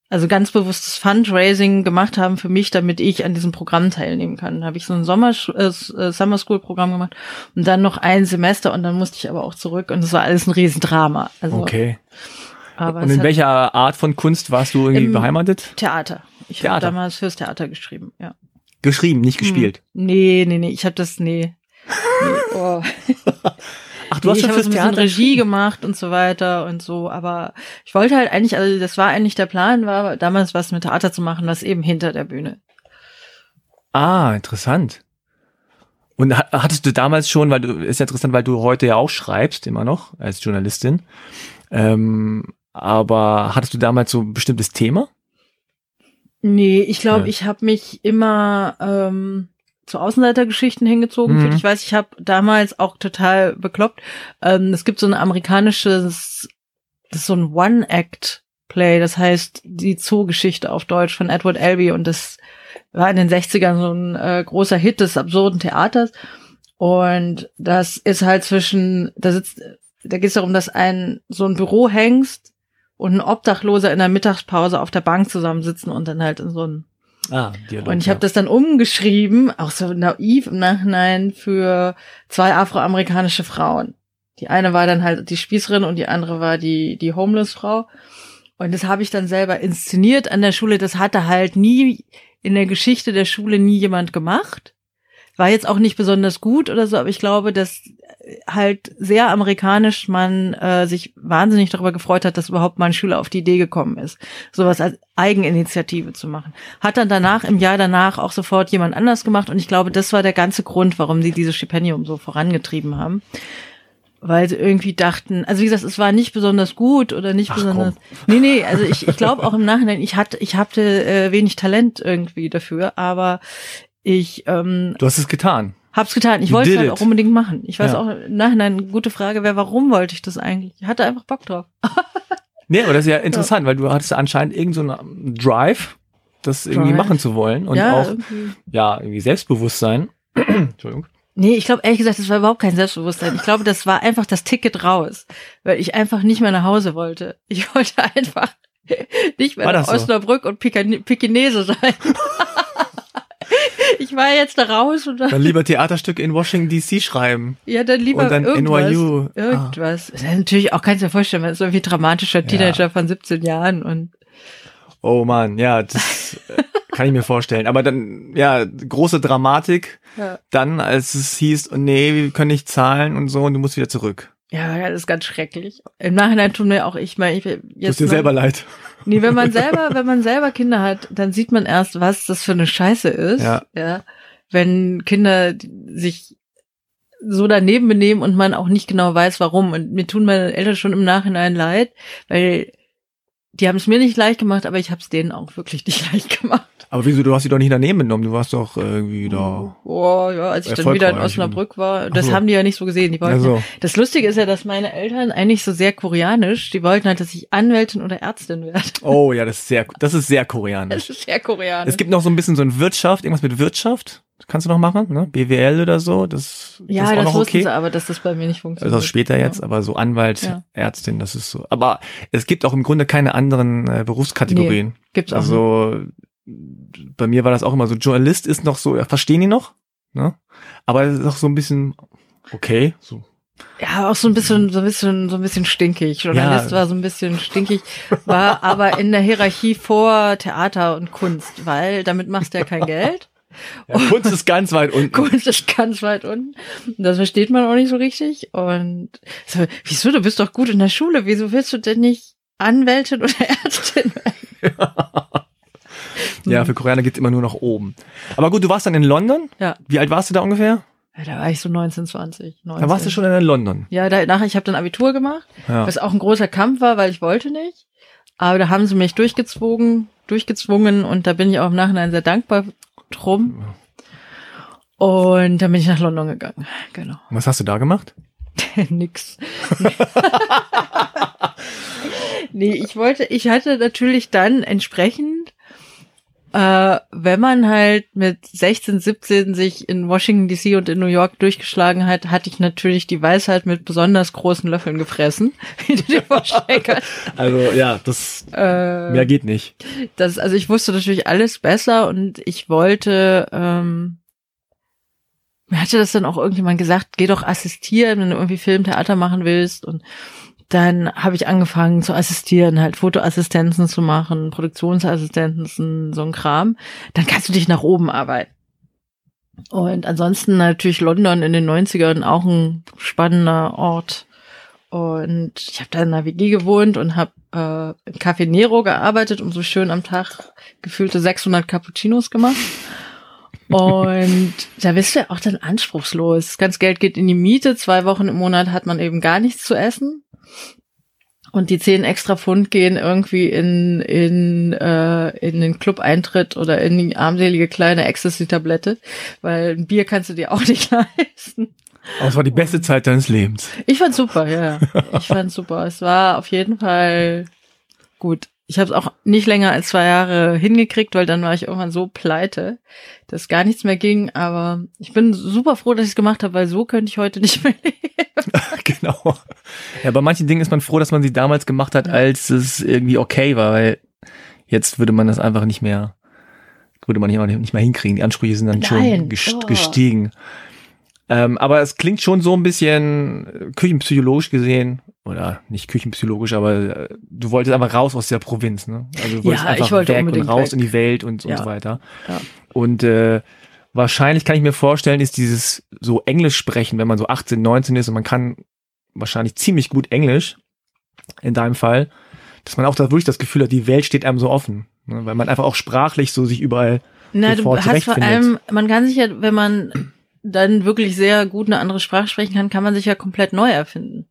also ganz bewusstes Fundraising gemacht haben für mich, damit ich an diesem Programm teilnehmen kann. Da habe ich so ein Sommer äh, Summer School Programm gemacht und dann noch ein Semester und dann musste ich aber auch zurück und das war alles ein Riesendrama. Also, Okay. aber Und es in welcher Art von Kunst warst du irgendwie Im- beheimatet? Theater. Ich habe damals fürs Theater geschrieben, ja. Geschrieben, nicht gespielt. Hm. Nee, nee, nee, ich habe das, nee. *laughs* nee oh. *laughs* Ach, du nee, hast schon habe fürs so ein bisschen Theater Regie gemacht und so weiter und so, aber ich wollte halt eigentlich, also das war eigentlich der Plan, war damals was mit Theater zu machen, was eben hinter der Bühne. Ah, interessant. Und ha- hattest du damals schon, weil du ist ja interessant, weil du heute ja auch schreibst, immer noch als Journalistin. Ähm, aber hattest du damals so ein bestimmtes Thema? Nee, ich glaube, Ja. ich habe mich immer ähm, zu Außenseitergeschichten hingezogen. Mhm. Ich weiß, ich habe damals auch total bekloppt. Ähm, es gibt so ein amerikanisches, das ist so ein One-Act-Play, das heißt die Zoo-Geschichte auf Deutsch von Edward Albee und das war in den 60ern so ein äh, großer Hit des absurden Theaters. Und das ist halt zwischen, da sitzt, da geht es darum, dass ein so ein Bürohengst und ein Obdachloser in der Mittagspause auf der Bank zusammensitzen und dann halt in so ein Ah, Dialog. und ich habe das dann umgeschrieben, auch so naiv im Nachhinein für zwei afroamerikanische Frauen. Die eine war dann halt die Spießerin und die andere war die die Homeless Frau. Und das habe ich dann selber inszeniert an der Schule. Das hatte halt nie in der Geschichte der Schule nie jemand gemacht. War jetzt auch nicht besonders gut oder so, aber ich glaube, dass halt sehr amerikanisch man äh, sich wahnsinnig darüber gefreut hat, dass überhaupt mal ein Schüler auf die Idee gekommen ist, sowas als Eigeninitiative zu machen. Hat dann danach, im Jahr danach auch sofort jemand anders gemacht und ich glaube, das war der ganze Grund, warum sie dieses Stipendium so vorangetrieben haben. Weil sie irgendwie dachten, also wie gesagt, es war nicht besonders gut oder nicht Ach, besonders. Nee, nee, also ich, ich glaube auch im Nachhinein, ich hatte, ich hatte äh, wenig Talent irgendwie dafür, aber ich ähm, Du hast es getan. Hab's getan. Ich wollte es halt it. auch unbedingt machen. Ich weiß Ja. auch im Nachhinein eine gute Frage wäre, warum wollte ich das eigentlich? Ich hatte einfach Bock drauf. *laughs* Nee, aber das ist ja interessant, weil du hattest anscheinend irgendeinen so einen Drive, das irgendwie Drive. machen zu wollen und ja, auch, irgendwie. ja, irgendwie Selbstbewusstsein. *clears throat* Entschuldigung. Nee, ich glaube ehrlich gesagt, das war überhaupt kein Selbstbewusstsein. Ich glaube, das war einfach das Ticket raus, weil ich einfach nicht mehr nach Hause wollte. Ich wollte *laughs* einfach nicht mehr nach das so? Osnabrück und Pekinese sein. *laughs* *laughs* ich war jetzt da raus und dann, Dann lieber Theaterstück in Washington DC schreiben. ja, dann lieber und dann irgendwas. NYU. Ah. Irgendwas. Ist natürlich auch, kannst du dir vorstellen, man ist so irgendwie dramatischer Teenager von 17 Jahren und Oh man, ja, das äh, kann ich mir vorstellen. Aber dann, ja, große Dramatik. ja. Dann, als es hieß, oh nee, wir können nicht zahlen und so, und du musst wieder zurück. Ja, das ist ganz schrecklich. Im Nachhinein tun mir auch, ich meine, ich Tut jetzt dir noch- selber leid. Nee, wenn man selber, wenn man selber Kinder hat, dann sieht man erst, was das für eine Scheiße ist. Ja. ja. Wenn Kinder sich so daneben benehmen und man auch nicht genau weiß, warum. Und mir tun meine Eltern schon im Nachhinein leid, weil die haben es mir nicht leicht gemacht, aber ich habe es denen auch wirklich *laughs* nicht leicht gemacht. Aber wieso, du hast sie doch nicht daneben mitgenommen, du warst doch irgendwie da. Oh, ja, als ich dann wieder in Osnabrück war, das so. haben die ja nicht so gesehen. Die wollten, so. Das Lustige ist ja, dass meine Eltern eigentlich so sehr koreanisch, die wollten halt, dass ich Anwältin oder Ärztin werde. Oh ja, das ist sehr, das ist sehr koreanisch. Das ist sehr koreanisch. Es gibt noch so ein bisschen so ein Wirtschaft, irgendwas mit Wirtschaft. Das kannst du noch machen, ne? BWL oder so, das, ja, das ist auch das noch okay. sie, aber dass das bei mir nicht funktioniert. Das ist später jetzt, ja. aber so Anwalt, ja. Ärztin, das ist so. Aber es gibt auch im Grunde keine anderen äh, Berufskategorien. Nee, gibt's auch Also nicht bei mir war das auch immer so, Journalist ist noch so, verstehen die noch, ne? Aber es ist auch so ein bisschen okay, so. Ja, auch so ein bisschen, so ein bisschen, so ein bisschen stinkig. Journalist ja. war so ein bisschen stinkig, war aber in der Hierarchie vor Theater und Kunst, weil damit machst du ja kein *laughs* Geld. Ja, Kunst ist ganz weit unten. *laughs* Kunst ist ganz weit unten. Das versteht man auch nicht so richtig. Und so, wieso, du bist doch gut in der Schule. Wieso willst du denn nicht Anwältin oder *laughs* Ärztin werden? Ja. Ja, für Koreaner geht's immer nur nach oben. Aber gut, du warst dann in London? Ja. Wie alt warst du da ungefähr? Ja, da war ich so 19, 20. 19. Da warst du schon in London? Ja, danach, ich habe dann Abitur gemacht, ja. was auch ein großer Kampf war, weil ich wollte nicht. Aber da haben sie mich durchgezwungen, durchgezwungen und da bin ich auch im Nachhinein sehr dankbar drum. Und dann bin ich nach London gegangen, genau. Was hast du da gemacht? *laughs* Nix. *laughs* nee, ich wollte, ich hatte natürlich dann entsprechend äh, wenn man halt mit 16, 17 sich in Washington DC und in New York durchgeschlagen hat, hatte ich natürlich die Weisheit mit besonders großen Löffeln gefressen, *laughs* wie du dir vorstellen kannst. *laughs* Also ja, das äh, mehr geht nicht. Das, also ich wusste natürlich alles besser und ich wollte, ähm, mir hatte das dann auch irgendjemand gesagt, geh doch assistieren, wenn du irgendwie Filmtheater machen willst und dann habe ich angefangen zu assistieren, halt Fotoassistenzen zu machen, Produktionsassistenzen, so ein Kram. Dann kannst du dich nach oben arbeiten. Und ansonsten natürlich London in den 90ern auch ein spannender Ort. Und ich habe da in einer WG gewohnt und habe äh, im Café Nero gearbeitet und so schön am Tag gefühlte 600 Cappuccinos gemacht. Und *laughs* da bist du ja auch dann anspruchslos. Das ganze Geld geht in die Miete. Zwei Wochen im Monat hat man eben gar nichts zu essen. Und die zehn extra Pfund gehen irgendwie in, in, äh, in den Club-Eintritt oder in die armselige kleine Ecstasy-Tablette, weil ein Bier kannst du dir auch *laughs* nicht leisten. Aber es war die beste Zeit deines Lebens. Ich fand's super, ja. Ich fand's super. Es war auf jeden Fall gut. Ich habe es auch nicht länger als zwei Jahre hingekriegt, weil dann war ich irgendwann so pleite, dass gar nichts mehr ging. Aber ich bin super froh, dass ich es gemacht habe, weil so könnte ich heute *laughs* nicht mehr leben. *laughs* genau. Ja, bei manchen Dingen ist man froh, dass man sie damals gemacht hat, als es irgendwie okay war, weil jetzt würde man das einfach nicht mehr, würde man nicht mehr hinkriegen. Die Ansprüche sind dann Nein. schon gest oh. gestiegen. Ähm, aber es klingt schon so ein bisschen küchenpsychologisch gesehen, oder nicht küchenpsychologisch, aber äh, du wolltest einfach raus aus der Provinz, ne? Also du wolltest ja, einfach wollte weg und raus weg. in die Welt und, ja. und so weiter. Ja. Und äh, wahrscheinlich kann ich mir vorstellen, ist dieses so Englisch sprechen, wenn man so 18, 19 ist und man kann wahrscheinlich ziemlich gut Englisch, in deinem Fall, dass man auch da wirklich das Gefühl hat, die Welt steht einem so offen, ne? weil man einfach auch sprachlich so sich überall Na, du hast vor allem, man kann sich ja, wenn man dann wirklich sehr gut eine andere Sprache sprechen kann, kann man sich ja komplett neu erfinden.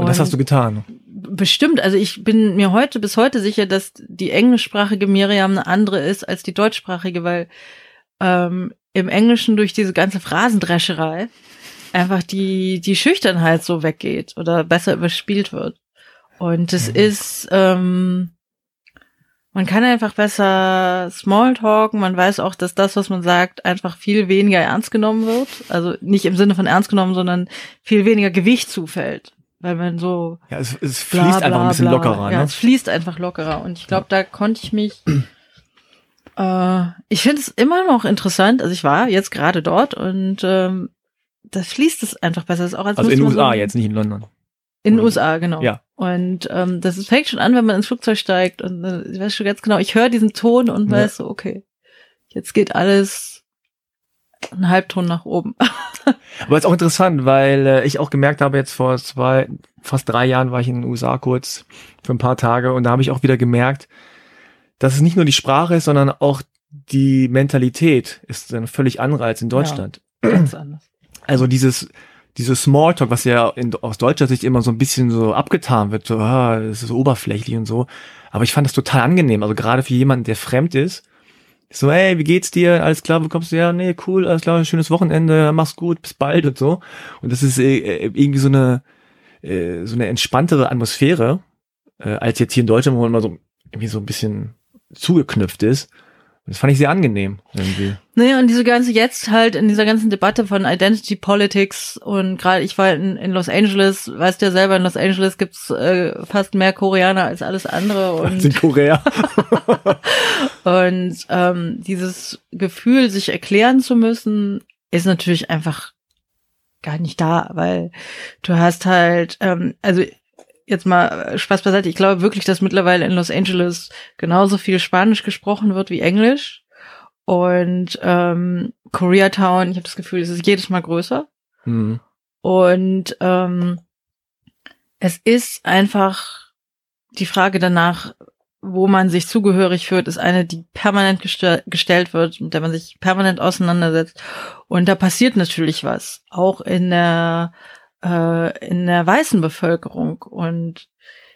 Und, das hast du getan. Bestimmt. Also ich bin mir heute bis heute sicher, dass die englischsprachige Miriam eine andere ist als die deutschsprachige, weil ähm, im Englischen durch diese ganze Phrasendrescherei einfach die, die Schüchternheit so weggeht oder besser überspielt wird. Und es mhm. ist, ähm, man kann einfach besser Smalltalken. Man weiß auch, dass das, was man sagt, einfach viel weniger ernst genommen wird. Also nicht im Sinne von ernst genommen, sondern viel weniger Gewicht zufällt weil man so. Ja, es, es fließt bla, bla, einfach ein bisschen bla. lockerer. Ja, ne? es fließt einfach lockerer. Und ich glaube, da konnte ich mich. äh, ich finde es immer noch interessant. Also ich war jetzt gerade dort und ähm, das fließt es einfach besser. Das ist auch als also in den USA so, jetzt, nicht in London. In den USA, genau. Ja. Und ähm, das fängt schon an, wenn man ins Flugzeug steigt und äh, ich weiß schon ganz genau, ich höre diesen Ton und ja. weiß so, okay, jetzt geht alles ein Halbton nach oben. *laughs* Aber ist auch interessant, weil äh, ich auch gemerkt habe, jetzt vor zwei, fast drei Jahren war ich in den USA kurz für ein paar Tage und da habe ich auch wieder gemerkt, dass es nicht nur die Sprache ist, sondern auch die Mentalität ist dann völlig andere als in Deutschland. Ja, ganz anders. Also dieses dieses Smalltalk, was ja in, aus deutscher Sicht immer so ein bisschen so abgetan wird, so, ah, es ist oberflächlich und so. Aber ich fand das total angenehm. Also gerade für jemanden, der fremd ist, so, hey, wie geht's dir? Alles klar, bekommst du? Ja, nee, cool, alles klar, schönes Wochenende, mach's gut, bis bald und so. Und das ist äh, irgendwie so eine, äh, so eine entspanntere Atmosphäre, äh, als jetzt hier in Deutschland, wo man immer so irgendwie so ein bisschen zugeknüpft ist. Das fand ich sehr angenehm irgendwie. Naja, und diese ganze jetzt halt in dieser ganzen Debatte von Identity Politics und gerade ich war in, in Los Angeles, weißt du ja selber, in Los Angeles gibt's äh, fast mehr Koreaner als alles andere. Und in Korea. *laughs* und ähm, dieses Gefühl, sich erklären zu müssen, ist natürlich einfach gar nicht da, weil du hast halt, ähm, also jetzt mal Spaß beiseite, ich glaube wirklich, dass mittlerweile in Los Angeles genauso viel Spanisch gesprochen wird wie Englisch. Und ähm, Koreatown, ich habe das Gefühl, es ist jedes Mal größer. Mhm. Und ähm, es ist einfach die Frage danach, wo man sich zugehörig fühlt, ist eine, die permanent gestell gestellt wird, mit der man sich permanent auseinandersetzt. Und da passiert natürlich was, auch in der äh, in der weißen Bevölkerung und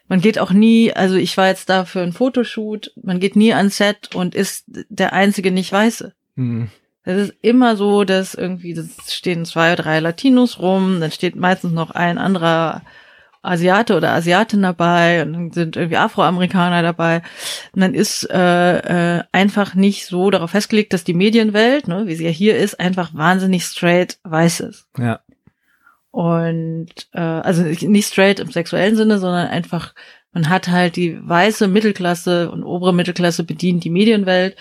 man geht auch nie, also ich war jetzt da für ein Fotoshoot, man geht nie ans Set und ist der einzige nicht Weiße. Mhm. Das ist immer so, dass irgendwie, das stehen zwei, drei Latinos rum, dann steht meistens noch ein anderer Asiate oder Asiatin dabei und dann sind irgendwie Afroamerikaner dabei. Und dann ist äh, äh, einfach nicht so darauf festgelegt, dass die Medienwelt, ne, wie sie ja hier ist, einfach wahnsinnig straight weiß ist. Ja. Und äh, also nicht straight im sexuellen Sinne, sondern einfach, man hat halt die weiße Mittelklasse und obere Mittelklasse bedient die Medienwelt.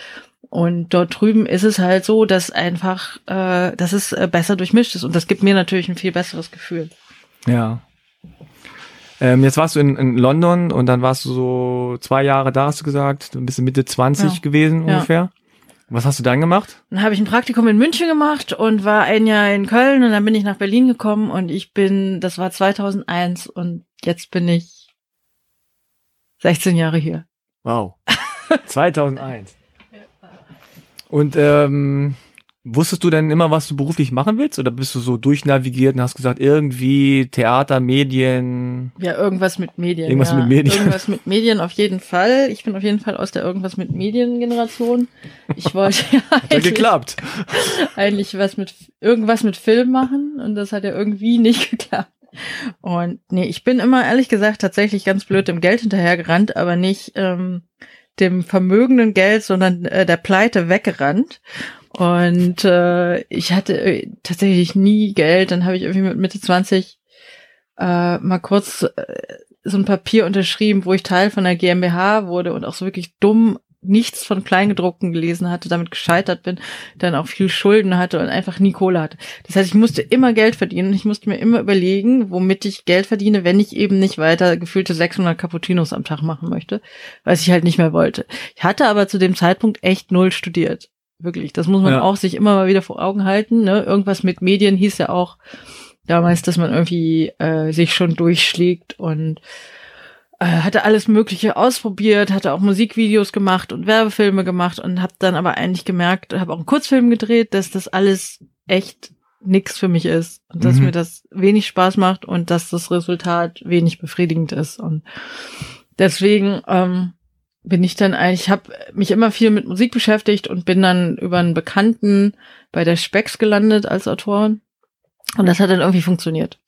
Und dort drüben ist es halt so, dass einfach, äh, dass es äh, besser durchmischt ist. Und das gibt mir natürlich ein viel besseres Gefühl. Ja. Ähm, jetzt warst du in, in London und dann warst du so zwei Jahre da, hast du gesagt, ein bisschen Mitte 20 ja. gewesen ja. ungefähr. Was hast du dann gemacht? Dann habe ich ein Praktikum in München gemacht und war ein Jahr in Köln und dann bin ich nach Berlin gekommen und ich bin, das war 2001 und jetzt bin ich 16 Jahre hier. Wow. *laughs* 2001. Und ähm, Wusstest du denn immer, was du beruflich machen willst? Oder bist du so durchnavigiert und hast gesagt, irgendwie Theater, Medien? Ja, irgendwas mit Medien. Irgendwas ja. mit Medien. Irgendwas mit Medien auf jeden Fall. Ich bin auf jeden Fall aus der irgendwas mit Medien-Generation. Ich wollte *laughs* ja ja geklappt. eigentlich was mit, irgendwas mit Film machen und das hat ja irgendwie *laughs* nicht geklappt. Und nee, ich bin immer ehrlich gesagt tatsächlich ganz blöd dem Geld hinterhergerannt, aber nicht ähm, dem vermögenden Geld, sondern äh, der Pleite weggerannt und äh, ich hatte äh, tatsächlich nie Geld. Dann habe ich irgendwie mit Mitte 20 äh, mal kurz äh, so ein Papier unterschrieben, wo ich Teil von der GmbH wurde und auch so wirklich dumm nichts von Kleingedruckten gelesen hatte, damit gescheitert bin, dann auch viel Schulden hatte und einfach nie Kohle hatte. Das heißt, ich musste immer Geld verdienen. Ich musste mir immer überlegen, womit ich Geld verdiene, wenn ich eben nicht weiter gefühlte 600 Cappuccinos am Tag machen möchte, was ich halt nicht mehr wollte. Ich hatte aber zu dem Zeitpunkt echt null studiert. Wirklich, das muss man ja. auch sich immer mal wieder vor Augen halten. Ne? Irgendwas mit Medien hieß ja auch damals, dass man irgendwie äh, sich schon durchschlägt und äh, hatte alles Mögliche ausprobiert, hatte auch Musikvideos gemacht und Werbefilme gemacht und habe dann aber eigentlich gemerkt, habe auch einen Kurzfilm gedreht, dass das alles echt nix für mich ist und dass mhm. mir das wenig Spaß macht und dass das Resultat wenig befriedigend ist und deswegen ähm, bin ich dann eigentlich, ich habe mich immer viel mit Musik beschäftigt und bin dann über einen Bekannten bei der Specs gelandet als Autorin. Und das hat dann irgendwie funktioniert.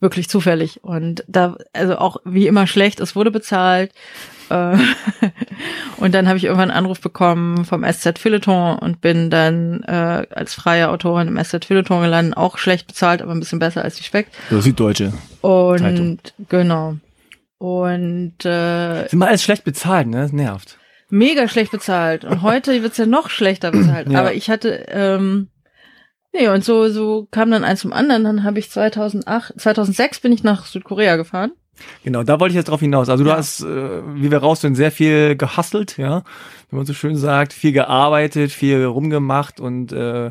Wirklich zufällig. Und da, also auch wie immer schlecht, es wurde bezahlt. Äh, *laughs* und dann habe ich irgendwann einen Anruf bekommen vom SZ Feuilleton und bin dann äh, als freie Autorin im SZ Feuilleton gelandet, auch schlecht bezahlt, aber ein bisschen besser als die Speck. So Süddeutsche. Und Zeitung. genau. Und äh, sind mal alles schlecht bezahlt, ne? Das nervt. Mega schlecht bezahlt. Und heute wird's ja noch schlechter bezahlt. *clears throat* ja. Aber ich hatte, ähm, nee, und so, so kam dann eins zum anderen. Dann habe ich 2008, 2006 bin ich nach Südkorea gefahren. Genau, da wollte ich jetzt drauf hinaus. Also du ja. hast, äh, wie wir raus sind, sehr viel gehustelt, ja, wie man so schön sagt, viel gearbeitet, viel rumgemacht und äh,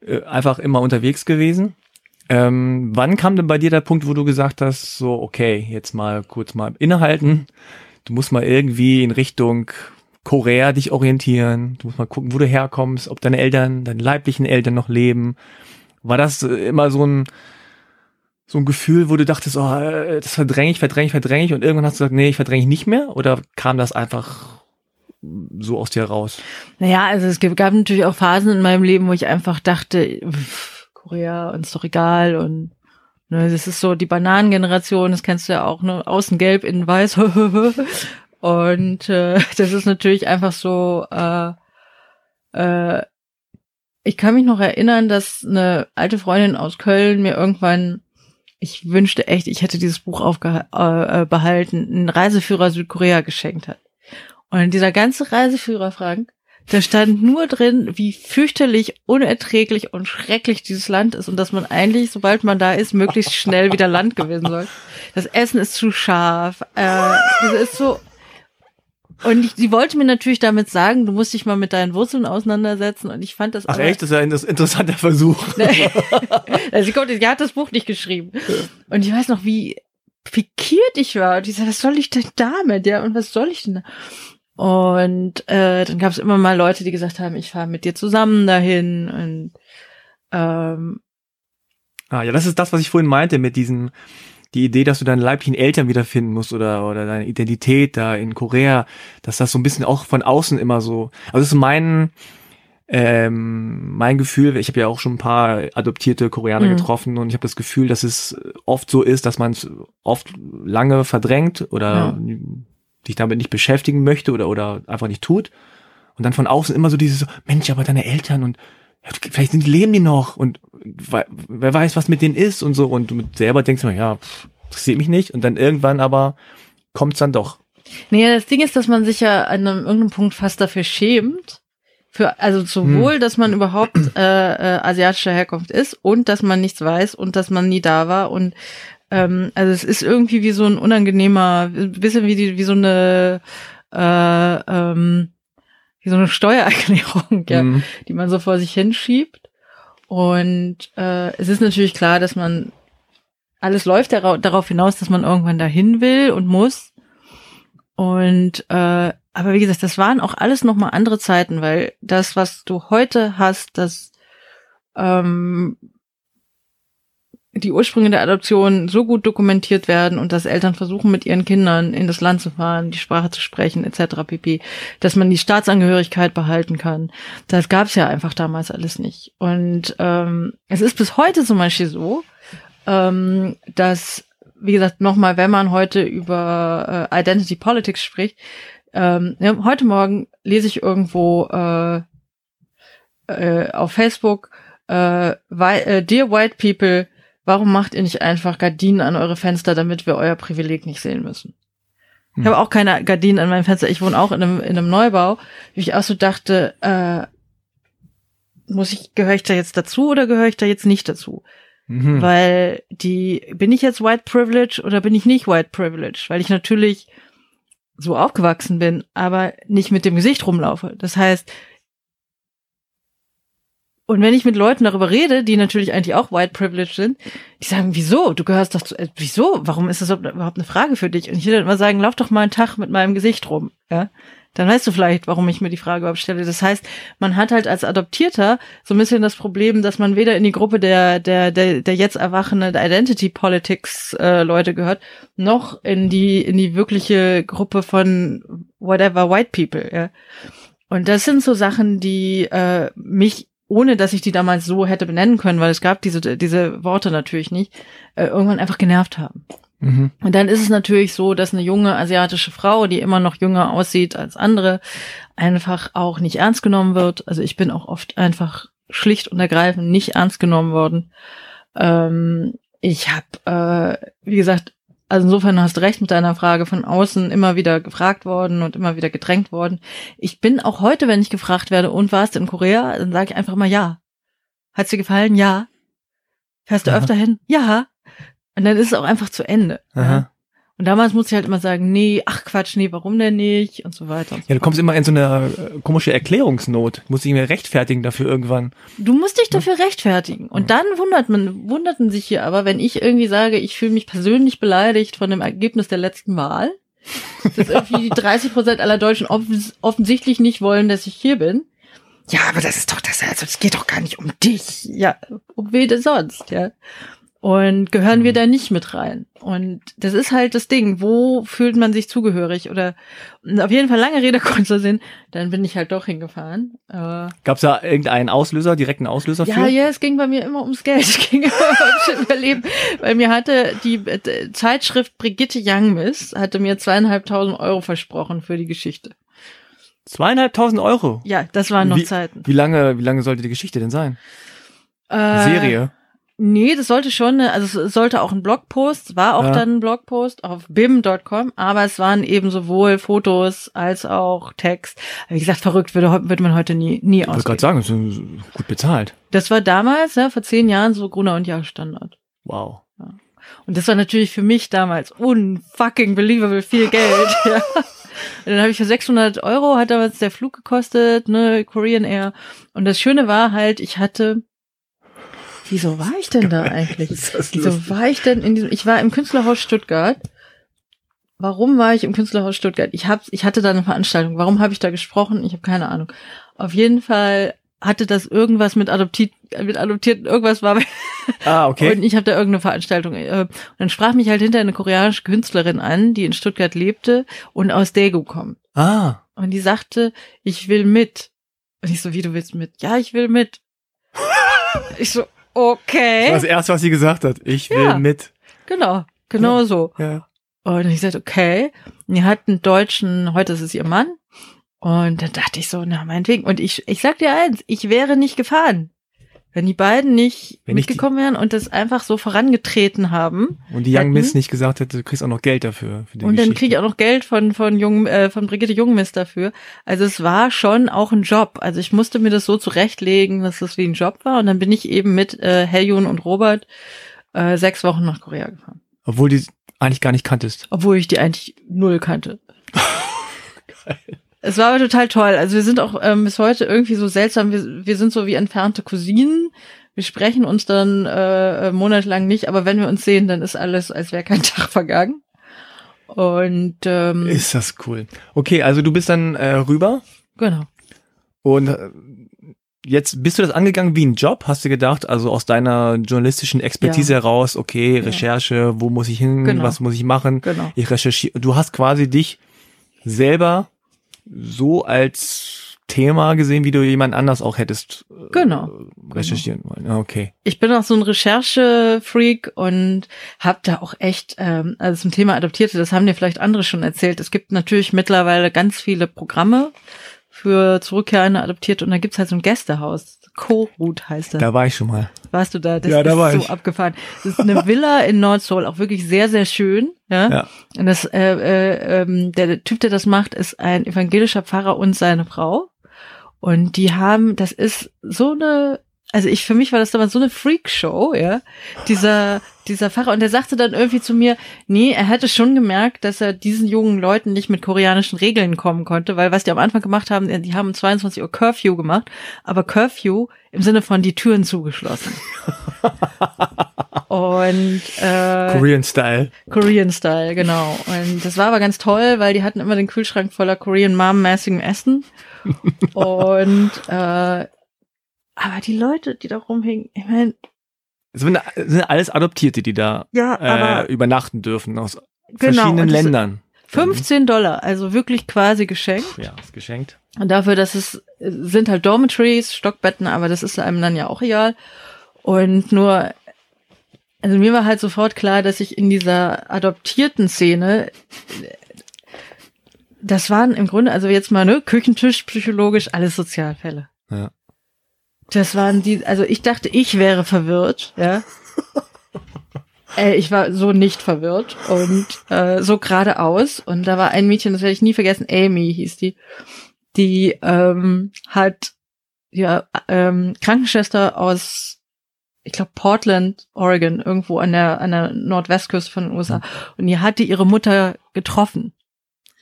äh einfach immer unterwegs gewesen. Ähm, wann kam denn bei dir der Punkt, wo du gesagt hast, so, okay, jetzt mal kurz mal innehalten, du musst mal irgendwie in Richtung Korea dich orientieren, du musst mal gucken, wo du herkommst, ob deine Eltern, deine leiblichen Eltern noch leben. War das immer so ein, so ein Gefühl, wo du dachtest, oh, äh, das verdränge ich, verdränge ich, verdränge ich und irgendwann hast du gesagt, nee, ich verdränge ich nicht mehr oder kam das einfach so aus dir raus? Naja, also es gab natürlich auch Phasen in meinem Leben, wo ich einfach dachte, pff, Korea, uns doch egal und ne, das ist so die Bananengeneration, das kennst du ja auch, ne, außen gelb, innen weiß *laughs* und äh, das ist natürlich einfach so, äh, äh, ich kann mich noch erinnern, dass eine alte Freundin aus Köln mir irgendwann ich wünschte echt, ich hätte dieses Buch aufbehalten, äh, behalten, einen Reiseführer Südkorea geschenkt hat. Und dieser ganze Reiseführer, Frank, da stand nur drin, wie fürchterlich, unerträglich und schrecklich dieses Land ist und dass man eigentlich, sobald man da ist, möglichst schnell wieder Land gewinnen soll. Das Essen ist zu scharf. Äh, das ist so und ich, sie wollte mir natürlich damit sagen, du musst dich mal mit deinen Wurzeln auseinandersetzen. Und ich fand das. Ach aber, echt, das ist ja ein interessanter Versuch. *laughs* sie, kommt, sie hat das Buch nicht geschrieben. Und ich weiß noch, wie pikiert ich war. Und ich sagte, was soll ich denn damit? Ja, und was soll ich denn da? Und äh, dann gab es immer mal Leute, die gesagt haben, ich fahre mit dir zusammen dahin. Und ähm, Ah, ja, das ist das, was ich vorhin meinte mit diesem die Idee, dass du deine leiblichen Eltern wiederfinden musst oder, oder deine Identität da in Korea, dass das so ein bisschen auch von außen immer so, also das ist mein, ähm, mein Gefühl, ich habe ja auch schon ein paar adoptierte Koreaner mhm. getroffen und ich habe das Gefühl, dass es oft so ist, dass man es oft lange verdrängt oder ja. Sich damit nicht beschäftigen möchte oder, oder einfach nicht tut. Und dann von außen immer so dieses, Mensch, aber deine Eltern und vielleicht sind, leben die noch und wer weiß, was mit denen ist und so. Und du selber denkst immer, ja, pff, interessiert mich nicht. Und dann irgendwann aber kommt's dann doch. Naja, das Ding ist, dass man sich ja an einem, irgendeinem Punkt fast dafür schämt. Für, also sowohl, hm. dass man überhaupt äh, äh, asiatischer Herkunft ist und dass man nichts weiß und dass man nie da war. Und ähm, also es ist irgendwie wie so ein unangenehmer, bisschen wie, die, wie so eine äh, ähm, wie so eine Steuererklärung, *laughs* ja, mhm. die man so vor sich hinschiebt. Und äh, es ist natürlich klar, dass man alles läuft darauf hinaus, dass man irgendwann dahin will und muss. Und äh, aber wie gesagt, das waren auch alles nochmal andere Zeiten, weil das, was du heute hast, das ähm, die Ursprünge der Adoption so gut dokumentiert werden und dass Eltern versuchen, mit ihren Kindern in das Land zu fahren, die Sprache zu sprechen, etc. pp., dass man die Staatsangehörigkeit behalten kann. Das gab es ja einfach damals alles nicht. Und ähm, es ist bis heute zum Beispiel so, ähm, dass, wie gesagt, nochmal, wenn man heute über äh, Identity Politics spricht, ähm, ja, heute Morgen lese ich irgendwo äh, äh, auf Facebook, äh, äh, Dear White People, Warum macht ihr nicht einfach Gardinen an eure Fenster, damit wir euer Privileg nicht sehen müssen? Hm. Ich habe auch keine Gardinen an meinem Fenster. Ich wohne auch in einem, in einem Neubau. Wie ich auch so dachte, äh, muss ich, gehöre ich da jetzt dazu oder gehöre ich da jetzt nicht dazu? Mhm. Weil die, bin ich jetzt White Privilege oder bin ich nicht White Privilege? Weil ich natürlich so aufgewachsen bin, aber nicht mit dem Gesicht rumlaufe. Das heißt, und wenn ich mit Leuten darüber rede, die natürlich eigentlich auch white privileged sind, die sagen, wieso? Du gehörst doch zu, äh, wieso? Warum ist das überhaupt eine Frage für dich? Und ich würde dann immer sagen, lauf doch mal einen Tag mit meinem Gesicht rum, ja? Dann weißt du vielleicht, warum ich mir die Frage überhaupt stelle. Das heißt, man hat halt als Adoptierter so ein bisschen das Problem, dass man weder in die Gruppe der, der, der, der jetzt erwachende Identity Politics äh, Leute gehört, noch in die, in die wirkliche Gruppe von whatever white people, ja? Und das sind so Sachen, die äh, mich ohne dass ich die damals so hätte benennen können, weil es gab diese, diese Worte natürlich nicht, äh, irgendwann einfach genervt haben. Mhm. Und dann ist es natürlich so, dass eine junge asiatische Frau, die immer noch jünger aussieht als andere, einfach auch nicht ernst genommen wird. Also ich bin auch oft einfach schlicht und ergreifend nicht ernst genommen worden. Ähm, ich habe, äh, wie gesagt, also insofern hast du recht mit deiner Frage von außen immer wieder gefragt worden und immer wieder gedrängt worden. Ich bin auch heute, wenn ich gefragt werde, und warst du in Korea, dann sage ich einfach mal ja. Hat's dir gefallen? Ja. Fährst du Aha. öfter hin? Ja. Und dann ist es auch einfach zu Ende. Aha. Und damals musste ich halt immer sagen, nee, ach Quatsch, nee, warum denn nicht und so weiter. Und so ja, du kommst immer in so eine äh, komische Erklärungsnot. Musst dich mir rechtfertigen dafür irgendwann. Du musst dich dafür rechtfertigen. Und dann wundert man, wunderten sich hier aber, wenn ich irgendwie sage, ich fühle mich persönlich beleidigt von dem Ergebnis der letzten Wahl, dass irgendwie die *laughs* 30 Prozent aller Deutschen offens offensichtlich nicht wollen, dass ich hier bin. Ja, aber das ist doch das, also es geht doch gar nicht um dich. Ja, um wen denn sonst, ja. Und gehören wir Mhm. da nicht mit rein? Und das ist halt das Ding, wo fühlt man sich zugehörig? Oder auf jeden Fall lange Rede, *laughs* kurzer Sinn, dann bin ich halt doch hingefahren. Äh, Gab's da irgendeinen Auslöser, direkten Auslöser ja, für? ja, es ging bei mir immer ums Geld. *laughs* Es ging immer ums Überleben. Weil mir hatte die äh, Zeitschrift Brigitte Youngmiss hatte mir zweieinhalbtausend Euro versprochen für die Geschichte. Zweieinhalbtausend Euro. Ja, das waren noch Wie- Zeiten. Wie lange, wie lange sollte die Geschichte denn sein? Äh, Serie. Nee, das sollte schon, also es sollte auch ein Blogpost, war auch Ja. dann ein Blogpost auf bim.com, aber es waren eben sowohl Fotos als auch Text. Wie gesagt, verrückt würde, würde man heute nie, nie Ich wollte ausgeben. gerade sagen, das ist gut bezahlt. Das war damals, ja, vor zehn Jahren so Gruner und Jahr Standard. Wow. Und das war natürlich für mich damals unfucking believable viel Geld. *laughs* ja. Und dann habe ich für 600 Euro, hat damals der Flug gekostet, ne, Korean Air. Und das Schöne war halt, ich hatte, wieso war ich denn da eigentlich? Wieso war ich denn in diesem, ich war im Künstlerhaus Stuttgart. Warum war ich im Künstlerhaus Stuttgart? Ich hab, ich hatte da eine Veranstaltung. Warum habe ich da gesprochen? Ich habe keine Ahnung. Auf jeden Fall hatte das irgendwas mit adoptiert, mit adoptierten, irgendwas war Ah, okay. und ich habe da irgendeine Veranstaltung. äh, Und dann sprach mich halt hinter eine koreanische Künstlerin an, die in Stuttgart lebte und aus Daegu kommt. ah. Und die sagte, ich will mit. Und ich so, wie du willst mit? Ja, ich will mit. *laughs* ich so, Das war okay. das erste, was sie gesagt hat. Ich will Ja. mit. Genau, genau Ja. so. Ja. Und ich sagte, okay. Und die hat einen deutschen, heute ist es ihr Mann. Und dann dachte ich so, na, meinetwegen. Und ich, ich sag dir eins, ich wäre nicht gefahren. Wenn die beiden nicht Wenn nicht die- mitgekommen wären und das einfach so vorangetreten haben. Und die Young Hätten. Miss nicht gesagt hätte, du kriegst auch noch Geld dafür. Und dann kriege ich auch noch Geld von, von Jung, äh, von Brigitte Jungmist dafür. Also es war schon auch ein Job. Also ich musste mir das so zurechtlegen, dass es wie ein Job war. Und dann bin ich eben mit äh, Heyun und Robert äh, sechs Wochen nach Korea gefahren. Obwohl die eigentlich gar nicht kanntest. Obwohl ich die eigentlich null kannte. *laughs* *laughs* Es war aber total toll. Also wir sind auch ähm, bis heute irgendwie so seltsam. Wir, wir sind so wie entfernte Cousinen. Wir sprechen uns dann äh, äh, monatelang nicht, aber wenn wir uns sehen, dann ist alles, als wäre kein *laughs* Tag vergangen. Und ähm, Ist das cool. Okay, also du bist dann äh, rüber genau. und äh, jetzt bist du das angegangen wie ein Job? Hast du gedacht, also aus deiner journalistischen Expertise Ja. heraus, okay, Ja. Recherche, wo muss ich hin, Genau. was muss ich machen? Genau. Ich recherchiere. Du hast quasi dich selber so als Thema gesehen, wie du jemand anders auch hättest äh, Genau. recherchieren wollen. Ah, Okay. Ich bin auch so ein Recherche-Freak und habe da auch echt, ähm, also zum Thema Adoptierte, das haben dir vielleicht andere schon erzählt. Es gibt natürlich mittlerweile ganz viele Programme für zurückkehrende Adoptierte und da gibt's halt so ein Gästehaus. Co-Root heißt das. Da war ich schon mal. Warst du da? Das Ja, da ist war so ich. abgefahren. Das ist eine Villa in Nordseoul, auch wirklich sehr, sehr schön. Ja. Ja. Und das, äh, äh, ähm, der Typ, der das macht, ist ein evangelischer Pfarrer und seine Frau. Und die haben, das ist so eine, also ich, für mich war das damals so eine Freakshow, ja. Dieser, dieser Pfarrer. Und der sagte dann irgendwie zu mir, nee, er hätte schon gemerkt, dass er diesen jungen Leuten nicht mit koreanischen Regeln kommen konnte, weil was die am Anfang gemacht haben, die haben um 22 Uhr Curfew gemacht, aber Curfew im Sinne von die Türen zugeschlossen. Und äh, Korean Style. Korean Style, genau. Und das war aber ganz toll, weil die hatten immer den Kühlschrank voller Korean Mom-mäßigem Essen. *laughs* Und äh, aber die Leute, die da rumhingen, ich meine, Es sind, sind alles Adoptierte, die da ja, äh, übernachten dürfen aus Genau, verschiedenen Ländern. 15 Dollar, also wirklich quasi geschenkt. Ja, ist geschenkt. Und dafür, dass es sind halt Dormitories, Stockbetten, aber das ist einem dann ja auch egal. Und nur, also mir war halt sofort klar, dass ich in dieser adoptierten Szene, das waren im Grunde, also jetzt mal, ne, Küchentisch, psychologisch, alles Sozialfälle. Ja. Das waren die, also ich dachte, ich wäre verwirrt, ja. *laughs* Äh, ich war so nicht verwirrt und äh, so geradeaus. Und da war ein Mädchen, das werde ich nie vergessen, Amy hieß die, die ähm, hat ja ähm, Krankenschwester aus, ich glaube Portland, Oregon, irgendwo an der an der Nordwestküste von den USA. Und die hatte ihre Mutter getroffen.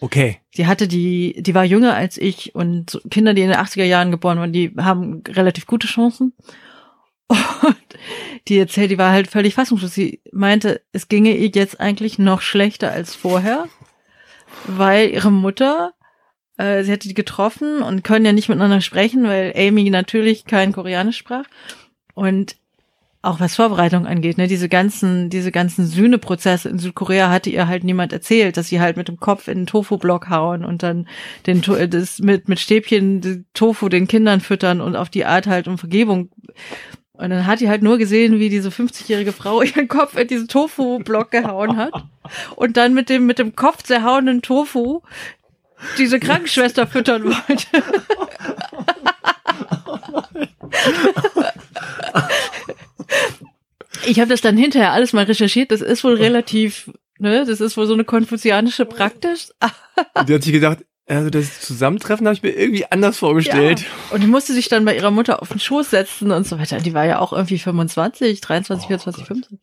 Okay. Sie hatte die, die war jünger als ich und Kinder, die in den 80er Jahren geboren wurden, die haben relativ gute Chancen. *laughs* Und die erzählt, die war halt völlig fassungslos. Sie meinte, es ginge ihr jetzt eigentlich noch schlechter als vorher, weil ihre Mutter, äh, sie hätte die getroffen und können ja nicht miteinander sprechen, weil Amy natürlich kein Koreanisch sprach. Und auch was Vorbereitung angeht, ne, diese ganzen, diese ganzen Sühneprozesse in Südkorea hatte ihr halt niemand erzählt, dass sie halt mit dem Kopf in den Tofu-Block hauen und dann den, das mit, mit Stäbchen Tofu den Kindern füttern und auf die Art halt um Vergebung. Und dann hat die halt nur gesehen, wie diese 50-jährige Frau *laughs* ihren Kopf in diesen Tofu-Block gehauen hat und dann mit dem, mit dem Kopf zerhauenen Tofu diese Krankenschwester füttern wollte. *laughs* ich habe das dann hinterher alles mal recherchiert. Das ist wohl relativ, ne, das ist wohl so eine konfuzianische Praktisch. *laughs* die hat sich gedacht, also das Zusammentreffen habe ich mir irgendwie anders vorgestellt. Ja. Und die musste sich dann bei ihrer Mutter auf den Schoß setzen und so weiter. Die war ja auch irgendwie 25, 23, 24, 25.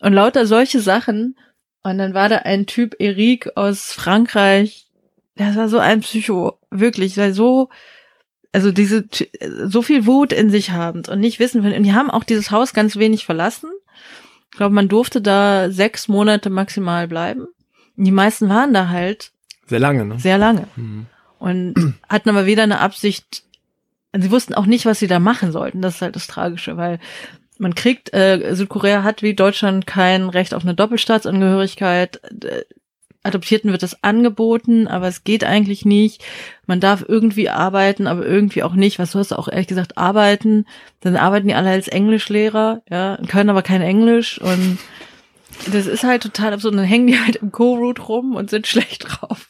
Und lauter solche Sachen. Und dann war da ein Typ, Eric aus Frankreich. Der war so ein Psycho. Wirklich, weil so, also diese, so viel Wut in sich habend und nicht wissen, und die haben auch dieses Haus ganz wenig verlassen. Ich glaube, man durfte da sechs Monate maximal bleiben. Und die meisten waren da halt sehr lange, ne? Sehr lange. Mhm. Und hatten aber weder eine Absicht, sie wussten auch nicht, was sie da machen sollten. Das ist halt das Tragische, weil man kriegt, äh, Südkorea hat wie Deutschland kein Recht auf eine Doppelstaatsangehörigkeit. Adoptierten wird das angeboten, aber es geht eigentlich nicht. Man darf irgendwie arbeiten, aber irgendwie auch nicht. Was du hast auch ehrlich gesagt arbeiten. Dann arbeiten die alle als Englischlehrer, ja, können aber kein Englisch und das ist halt total absurd. Und dann hängen die halt im Co-Root rum und sind *laughs* schlecht drauf.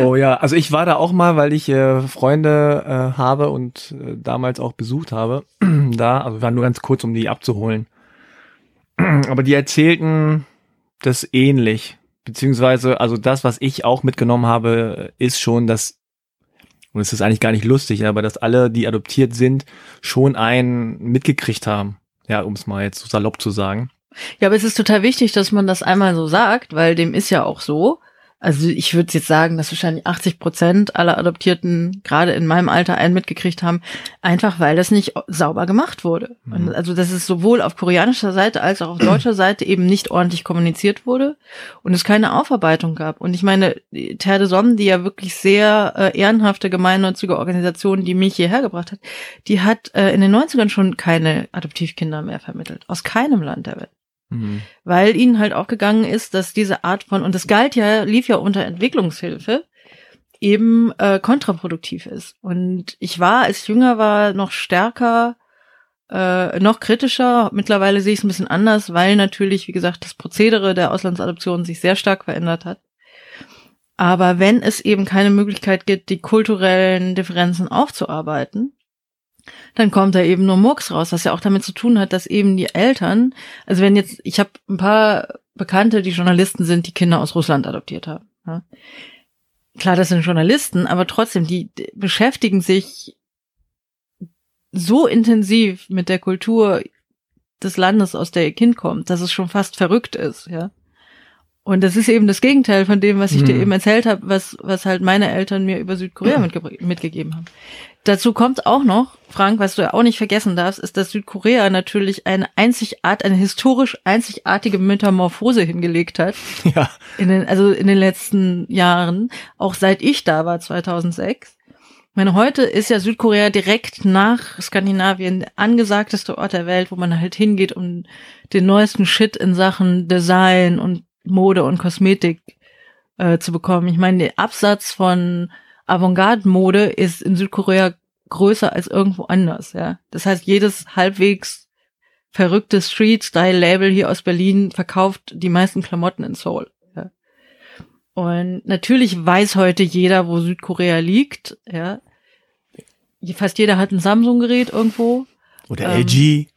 Oh ja, also ich war da auch mal, weil ich äh, Freunde äh, habe und äh, damals auch besucht habe. *clears throat* da, also war nur ganz kurz, um die abzuholen. *clears throat* Aber die erzählten das ähnlich. Beziehungsweise, also das, was ich auch mitgenommen habe, ist schon, dass, und es ist eigentlich gar nicht lustig, aber dass alle, die adoptiert sind, schon einen mitgekriegt haben. Ja, um es mal jetzt so salopp zu sagen. Ja, aber es ist total wichtig, dass man das einmal so sagt, weil dem ist ja auch so. Also ich würde jetzt sagen, dass wahrscheinlich 80 Prozent aller Adoptierten gerade in meinem Alter einen mitgekriegt haben, einfach weil das nicht sauber gemacht wurde. Mhm. also dass es sowohl auf koreanischer Seite als auch auf deutscher *clears throat* Seite eben nicht ordentlich kommuniziert wurde und es keine Aufarbeitung gab. Und ich meine, Terre de Somme, die ja wirklich sehr äh, ehrenhafte gemeinnützige Organisation, die mich hierher gebracht hat, die hat äh, in den 90ern schon keine Adoptivkinder mehr vermittelt. Aus keinem Land der Welt. Mhm. Weil ihnen halt auch gegangen ist, dass diese Art von, und das galt ja, lief ja unter Entwicklungshilfe, eben äh, kontraproduktiv ist. Und ich war, als ich jünger war, noch stärker, äh, noch kritischer. Mittlerweile sehe ich es ein bisschen anders, weil natürlich, wie gesagt, das Prozedere der Auslandsadoption sich sehr stark verändert hat. Aber wenn es eben keine Möglichkeit gibt, die kulturellen Differenzen aufzuarbeiten, dann kommt da eben nur Murks raus, was ja auch damit zu tun hat, dass eben die Eltern, also wenn jetzt, ich habe ein paar Bekannte, die Journalisten sind, die Kinder aus Russland adoptiert haben. Ja. Klar, das sind Journalisten, aber trotzdem, die beschäftigen sich so intensiv mit der Kultur des Landes, aus der ihr Kind kommt, dass es schon fast verrückt ist, ja. Und das ist eben das Gegenteil von dem, was ich hm. dir eben erzählt habe, was, was halt meine Eltern mir über Südkorea mitge mitgegeben haben. Dazu kommt auch noch, Frank, was du ja auch nicht vergessen darfst, ist, dass Südkorea natürlich eine einzigart, eine historisch einzigartige Metamorphose hingelegt hat. *laughs* Ja. In den, also in den letzten Jahren, auch seit ich da war, 2006. Ich meine, heute ist ja Südkorea direkt nach Skandinavien der angesagteste Ort der Welt, wo man halt hingeht, um den neuesten Shit in Sachen Design und Mode und Kosmetik äh, zu bekommen. Ich meine, der Absatz von Avantgarde-Mode ist in Südkorea größer als irgendwo anders, ja. Das heißt, jedes halbwegs verrückte Street-Style-Label hier aus Berlin verkauft die meisten Klamotten in Seoul. Ja. Und natürlich weiß heute jeder, wo Südkorea liegt, ja. Fast jeder hat ein Samsung-Gerät irgendwo. Oder ähm, LG.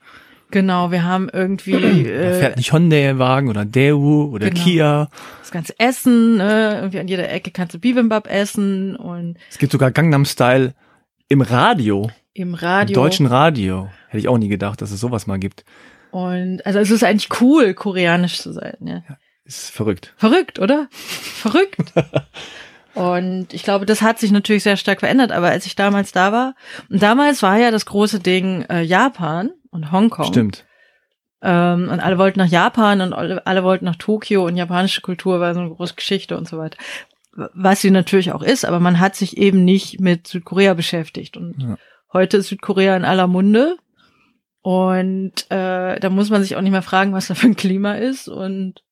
Genau, wir haben irgendwie. Äh, fährt nicht Hyundai-Wagen oder Daewoo oder genau. Kia. Das ganze Essen, ne? irgendwie an jeder Ecke kannst du Bibimbap essen und. Es gibt sogar Gangnam Style im Radio. Im Radio. Im deutschen Radio. Hätte ich auch nie gedacht, dass es sowas mal gibt. Und also es ist eigentlich cool, koreanisch zu sein, ja. ja ist verrückt. Verrückt, oder? *laughs* Verrückt. Und ich glaube, das hat sich natürlich sehr stark verändert, aber als ich damals da war, und damals war ja das große Ding äh, Japan und Hongkong. Stimmt. Ähm, und alle wollten nach Japan und alle, wollten nach Tokio und japanische Kultur war so eine große Geschichte und so weiter. Was sie natürlich auch ist, aber man hat sich eben nicht mit Südkorea beschäftigt. Und ja. heute ist Südkorea in aller Munde. Und äh, da muss man sich auch nicht mehr fragen, was da für ein Klima ist. Und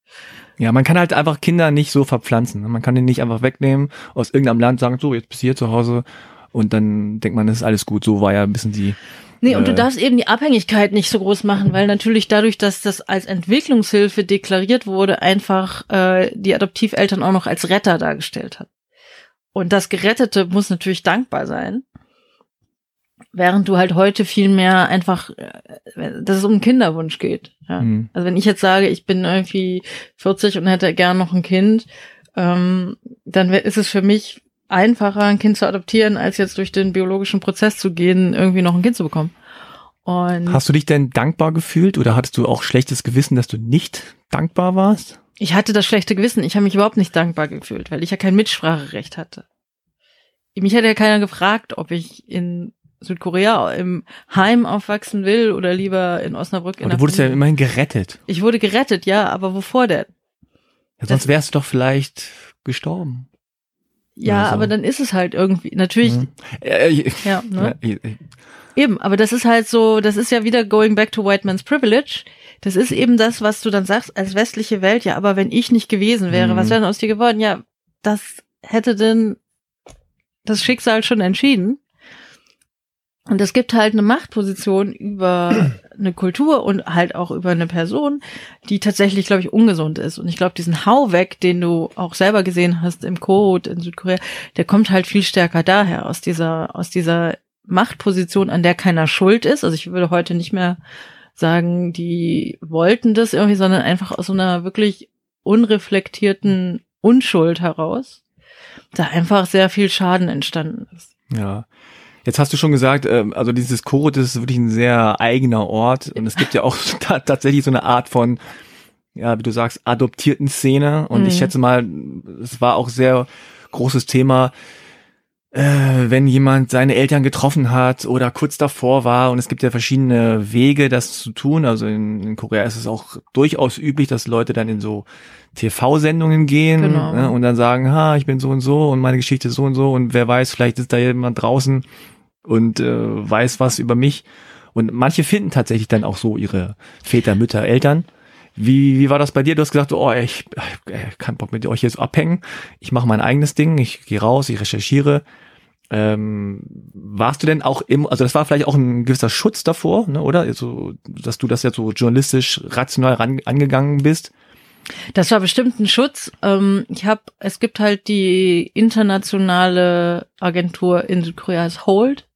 ja, man kann halt einfach Kinder nicht so verpflanzen. Man kann die nicht einfach wegnehmen, aus irgendeinem Land sagen, so, jetzt bist du hier zu Hause und dann denkt man, das ist alles gut. So war ja ein bisschen die. Nee, und du darfst eben die Abhängigkeit nicht so groß machen, weil natürlich dadurch, dass das als Entwicklungshilfe deklariert wurde, einfach äh, die Adoptiveltern auch noch als Retter dargestellt hat. Und das Gerettete muss natürlich dankbar sein. Während du halt heute viel mehr einfach, äh, dass es um einen Kinderwunsch geht. Ja. Mhm. Also wenn ich jetzt sage, ich bin irgendwie 40 und hätte gern noch ein Kind, ähm, dann ist es für mich einfacher, ein Kind zu adoptieren, als jetzt durch den biologischen Prozess zu gehen, irgendwie noch ein Kind zu bekommen. Und Hast du dich denn dankbar gefühlt oder hattest du auch schlechtes Gewissen, dass du nicht dankbar warst? Ich hatte das schlechte Gewissen. Ich habe mich überhaupt nicht dankbar gefühlt, weil ich ja kein Mitspracherecht hatte. Mich hätte ja keiner gefragt, ob ich in Südkorea im Heim aufwachsen will oder lieber in Osnabrück. In aber du wurdest Familie. ja immerhin gerettet. Ich wurde gerettet, ja, aber wovor denn? Ja, sonst wärst du doch vielleicht gestorben. Ja, so. aber dann ist es halt irgendwie, natürlich. Mhm. Äh, ja, ne? Ja, Eben, aber das ist halt so, das ist ja wieder going back to white man's privilege. Das ist eben das, was du dann sagst als westliche Welt. Ja, aber wenn ich nicht gewesen wäre, mhm. was wäre denn aus dir geworden? Ja, das hätte denn das Schicksal schon entschieden. Und es gibt halt eine Machtposition über *clears throat* eine Kultur und halt auch über eine Person, die tatsächlich, glaube ich, ungesund ist. Und ich glaube, diesen Hau weg, den du auch selber gesehen hast im Code in Südkorea, der kommt halt viel stärker daher, aus dieser, aus dieser Machtposition, an der keiner schuld ist. Also ich würde heute nicht mehr sagen, die wollten das irgendwie, sondern einfach aus so einer wirklich unreflektierten Unschuld heraus, da einfach sehr viel Schaden entstanden ist. Ja. Jetzt hast du schon gesagt, ähm, also dieses Koro, das ist wirklich ein sehr eigener Ort und es gibt ja auch *laughs* tatsächlich so eine Art von, ja, wie du sagst, adoptierten Szene und mhm. ich schätze mal, es war auch sehr großes Thema, äh, wenn jemand seine Eltern getroffen hat oder kurz davor war und es gibt ja verschiedene Wege, das zu tun. Also in, in Korea ist es auch durchaus üblich, dass Leute dann in so TV-Sendungen gehen genau. ne, und dann sagen, ha, ich bin so und so und meine Geschichte ist so und so und wer weiß, vielleicht ist da jemand draußen, und äh, weiß was über mich. Und manche finden tatsächlich dann auch so ihre Väter, Mütter, Eltern. Wie, wie war das bei dir? Du hast gesagt, oh, ich, ich äh, kann Bock mit euch jetzt abhängen. Ich mache mein eigenes Ding, ich gehe raus, ich recherchiere. Ähm, warst du denn auch im, also das war vielleicht auch ein gewisser Schutz davor, ne, oder? Also, dass du das jetzt so journalistisch rational ran, angegangen bist? Das war bestimmt ein Schutz. Ähm, ich habe, es gibt halt die internationale Agentur in Südkorea, heißt Hold.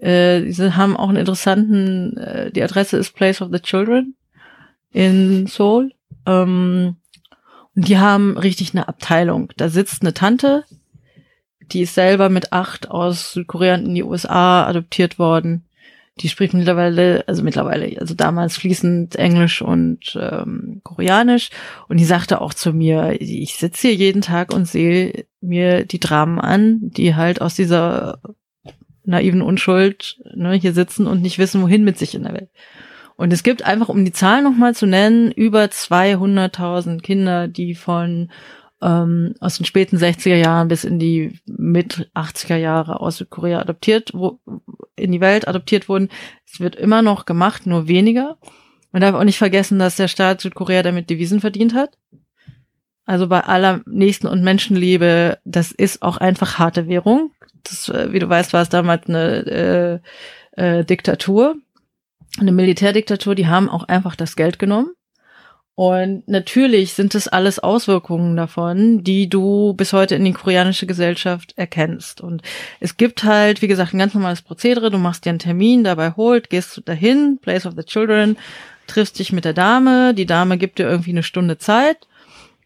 Äh, haben auch einen interessanten, äh, die Adresse ist Place of the Children in Seoul. Ähm, und die haben richtig eine Abteilung. Da sitzt eine Tante, die ist selber mit acht aus Südkorea in die USA adoptiert worden. Die spricht mittlerweile, also mittlerweile, also damals fließend Englisch und ähm, Koreanisch. Und die sagte auch zu mir, ich sitze hier jeden Tag und sehe mir die Dramen an, die halt aus dieser naiven Unschuld ne, hier sitzen und nicht wissen, wohin mit sich in der Welt. Und es gibt einfach, um die Zahl nochmal zu nennen, über 200.000 Kinder, die von ähm, aus den späten 60er Jahren bis in die mit 80er Jahre aus Südkorea adoptiert, wo, in die Welt adoptiert wurden. Es wird immer noch gemacht, nur weniger. Man darf auch nicht vergessen, dass der Staat Südkorea damit Devisen verdient hat. Also bei aller Nächsten- und Menschenliebe, das ist auch einfach harte Währung das, äh, wie du weißt, war es damals eine äh, äh, Diktatur, eine Militärdiktatur, die haben auch einfach das Geld genommen. Und natürlich sind es alles Auswirkungen davon, die du bis heute in die koreanische Gesellschaft erkennst. Und es gibt halt, wie gesagt, ein ganz normales Prozedere. Du machst dir einen Termin, dabei holt, gehst dahin, Place of the Children, triffst dich mit der Dame. Die Dame gibt dir irgendwie eine Stunde Zeit.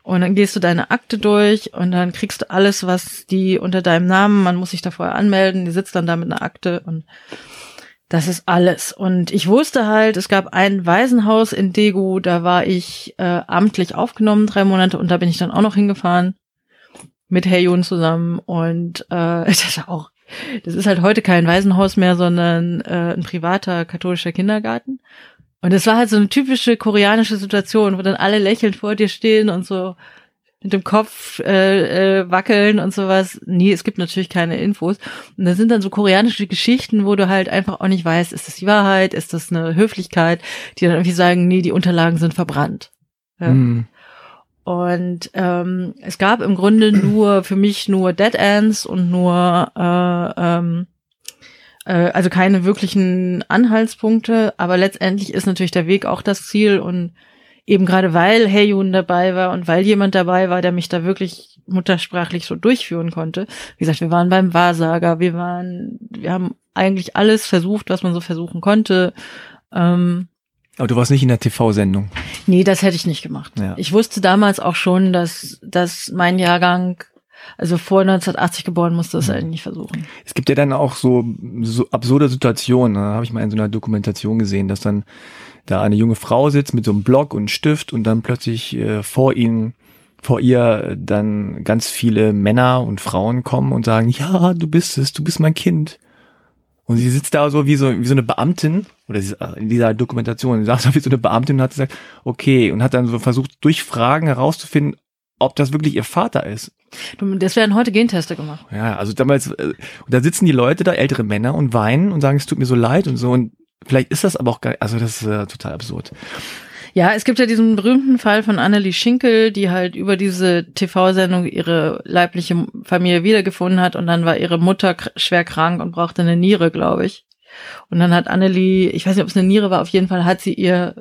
Und dann gehst du deine Akte durch und dann kriegst du alles, was die unter deinem Namen, man muss sich da vorher anmelden, die sitzt dann da mit einer Akte und das ist alles. Und ich wusste halt, es gab ein Waisenhaus in Degu, da war ich äh, amtlich aufgenommen, drei Monate, und da bin ich dann auch noch hingefahren mit Heyun zusammen. Und äh, *laughs* das ist auch, das ist halt heute kein Waisenhaus mehr, sondern äh, ein privater katholischer Kindergarten. Und es war halt so eine typische koreanische Situation, wo dann alle lächelnd vor dir stehen und so mit dem Kopf äh, äh, wackeln und sowas. Nee, es gibt natürlich keine Infos. Und da sind dann so koreanische Geschichten, wo du halt einfach auch nicht weißt, ist das die Wahrheit, ist das eine Höflichkeit, die dann irgendwie sagen, nee, die Unterlagen sind verbrannt. Ja. Hm. Und ähm, es gab im Grunde nur für mich nur Dead Ends und nur äh, ähm, äh, also keine wirklichen Anhaltspunkte, aber letztendlich ist natürlich der Weg auch das Ziel und eben gerade weil Heyun dabei war und weil jemand dabei war, der mich da wirklich muttersprachlich so durchführen konnte. Wie gesagt, wir waren beim Wahrsager, wir waren, wir haben eigentlich alles versucht, was man so versuchen konnte. Ähm, Aber du warst nicht in der TV-Sendung. nee, das hätte ich nicht gemacht. Ja. Ich wusste damals auch schon, dass, dass mein Jahrgang, also vor 1980 geboren, musste das eigentlich nicht versuchen. Es gibt ja dann auch so, so absurde Situationen. Da habe ich mal in so einer Dokumentation gesehen, dass dann da eine junge Frau sitzt mit so einem Block und einem Stift und dann plötzlich äh, vor ihnen, vor ihr dann ganz viele Männer und Frauen kommen und sagen, ja, du bist es, du bist mein Kind. Und sie sitzt da so wie so, wie so eine Beamtin, oder sie, in dieser Dokumentation, sie saß da wie so eine Beamtin und hat gesagt, okay, und hat dann so versucht, durch Fragen herauszufinden, ob das wirklich ihr Vater ist. Das werden heute Genteste gemacht. Ja, also damals, äh, und da sitzen die Leute da, ältere Männer, und weinen und sagen, es tut mir so leid und so. Und vielleicht ist das aber auch gar, also das ist äh, total absurd. Ja, es gibt ja diesen berühmten Fall von Annelie Schinkel, die halt über diese TV-Sendung ihre leibliche Familie wiedergefunden hat und dann war ihre Mutter schwer krank und brauchte eine Niere, glaube ich. Und dann hat Annelie, ich weiß nicht, ob es eine Niere war, auf jeden Fall hat sie ihr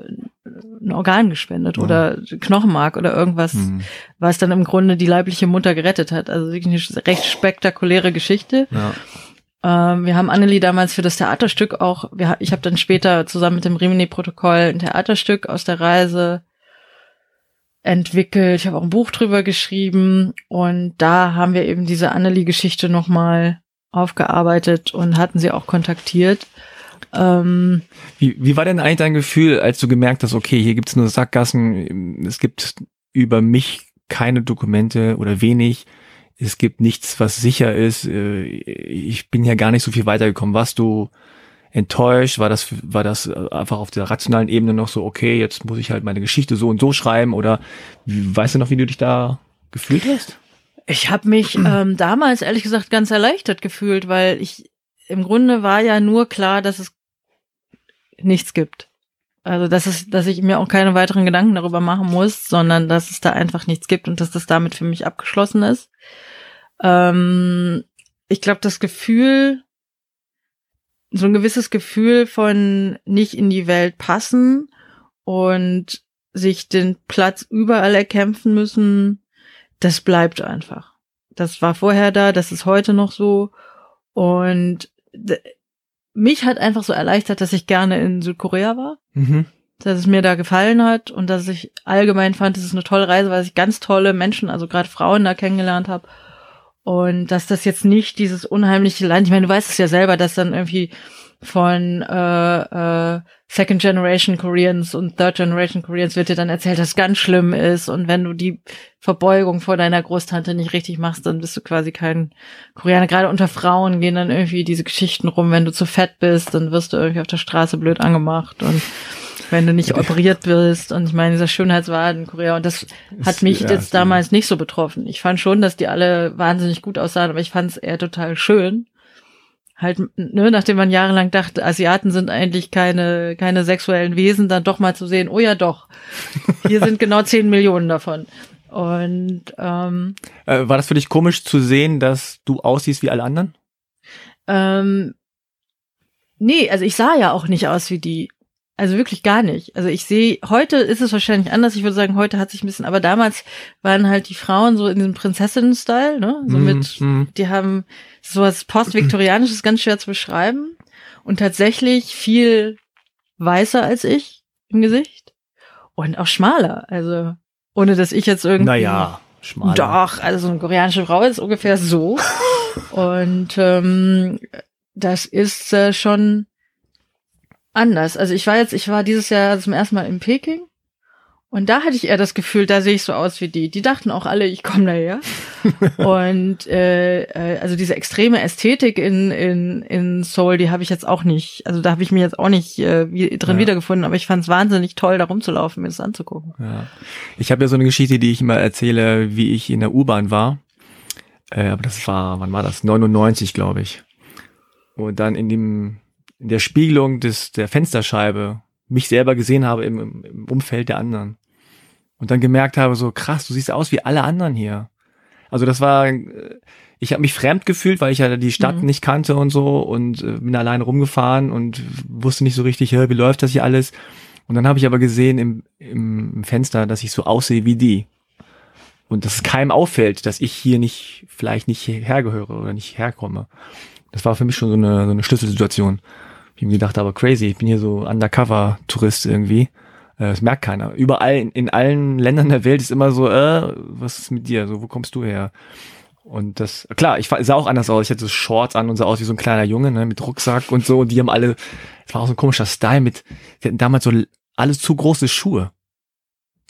ein Organ gespendet Ja. oder Knochenmark oder irgendwas, Hm. was dann im Grunde die leibliche Mutter gerettet hat. Also wirklich eine recht spektakuläre Geschichte. Ja. Ähm, wir haben Annelie damals für das Theaterstück auch, wir, ich habe dann später zusammen mit dem Rimini-Protokoll ein Theaterstück aus der Reise entwickelt. Ich habe auch ein Buch drüber geschrieben und da haben wir eben diese Annelie-Geschichte nochmal aufgearbeitet und hatten sie auch kontaktiert. Ähm, Wie, wie war denn eigentlich dein Gefühl, als du gemerkt hast, okay, hier gibt's nur Sackgassen, es gibt über mich keine Dokumente oder wenig, es gibt nichts, was sicher ist, äh, ich bin ja gar nicht so viel weitergekommen. Warst du enttäuscht? War das, war das einfach auf der rationalen Ebene noch so, okay, jetzt muss ich halt meine Geschichte so und so schreiben oder weißt du noch, wie du dich da gefühlt hast? Ich habe mich ähm, damals ehrlich gesagt ganz erleichtert gefühlt, weil ich im Grunde war ja nur klar, dass es nichts gibt. Also dass es, dass ich mir auch keine weiteren Gedanken darüber machen muss, sondern dass es da einfach nichts gibt und dass das damit für mich abgeschlossen ist. Ähm, ich glaube, das Gefühl, so ein gewisses Gefühl von nicht in die Welt passen und sich den Platz überall erkämpfen müssen, das bleibt einfach. Das war vorher da, das ist heute noch so. Und mich hat einfach so erleichtert, dass ich gerne in Südkorea war, Mhm. dass es mir da gefallen hat und dass ich allgemein fand, es ist eine tolle Reise, weil ich ganz tolle Menschen, also gerade Frauen da kennengelernt habe. Und dass das jetzt nicht dieses unheimliche Land, ich meine, du weißt es ja selber, dass dann irgendwie von äh, äh, Second Generation Koreans und Third Generation Koreans wird dir dann erzählt, dass es ganz schlimm ist und wenn du die Verbeugung vor deiner Großtante nicht richtig machst, dann bist du quasi kein Koreaner. Gerade unter Frauen gehen dann irgendwie diese Geschichten rum, wenn du zu fett bist, dann wirst du irgendwie auf der Straße blöd angemacht und wenn du nicht *laughs* operiert bist und ich meine, dieser Schönheitswahn in Korea und das hat mich ja, jetzt damals nicht so betroffen. Ich fand schon, dass die alle wahnsinnig gut aussahen, aber ich fand es eher total schön. Halt, ne, nachdem man jahrelang dachte, Asiaten sind eigentlich keine, keine sexuellen Wesen, dann doch mal zu sehen, oh ja doch, *laughs* hier sind genau zehn Millionen davon. Und ähm, Äh, war das für dich komisch zu sehen, dass du aussiehst wie alle anderen? ähm, nee, also ich sah ja auch nicht aus wie die. Also wirklich gar nicht. Also ich sehe, heute ist es wahrscheinlich anders. Ich würde sagen, heute hat sich ein bisschen, aber damals waren halt die Frauen so in diesem Prinzessinnen-Style, ne? So mit, Mhm. die haben sowas post-viktorianisches ganz schwer zu beschreiben und tatsächlich viel weißer als ich im Gesicht und auch schmaler. Also ohne dass ich jetzt irgendwie Naja, schmal. doch, also so eine koreanische Frau ist ungefähr so. *laughs* Und ähm, das ist äh, schon anders. Also ich war jetzt, ich war dieses Jahr zum ersten Mal in Peking Und da hatte ich eher das Gefühl, da sehe ich so aus wie die. Die dachten auch alle, ich komme daher. *laughs* und äh, äh, also diese extreme Ästhetik in, in, in Soul, die habe ich jetzt auch nicht, also da habe ich mir jetzt auch nicht äh, wie, drin Ja. wiedergefunden, aber ich fand es wahnsinnig toll, da rumzulaufen, mir das anzugucken. Ja. Ich habe ja so eine Geschichte, die ich immer erzähle, wie ich in der U-Bahn war. Äh, aber das war, wann war das? 99, glaube ich. Und dann in dem, in der Spiegelung des, der Fensterscheibe mich selber gesehen habe im, im, Umfeld der anderen. Und dann gemerkt habe, so krass, du siehst aus wie alle anderen hier. Also das war, äh, ich habe mich fremd gefühlt, weil ich ja die Stadt Mhm. nicht kannte und so und äh, bin alleine rumgefahren und wusste nicht so richtig, wie läuft das hier alles. Und dann habe ich aber gesehen im, im, im Fenster, dass ich so aussehe wie die. Und dass es keinem auffällt, dass ich hier nicht, vielleicht nicht hergehöre oder nicht herkomme. Das war für mich schon so eine, so eine Schlüsselsituation. Ich mir gedacht habe, crazy, ich bin hier so Undercover-Tourist irgendwie. Äh, Das merkt keiner. Überall, in, allen Ländern der Welt ist immer so, äh, was ist mit dir? So, wo kommst du her? Und das, klar, ich sah auch anders aus. Ich hatte so Shorts an und sah aus wie so ein kleiner Junge, ne, mit Rucksack und so. Und die haben alle, es war auch so ein komischer Style mit, die hatten damals so alles zu große Schuhe.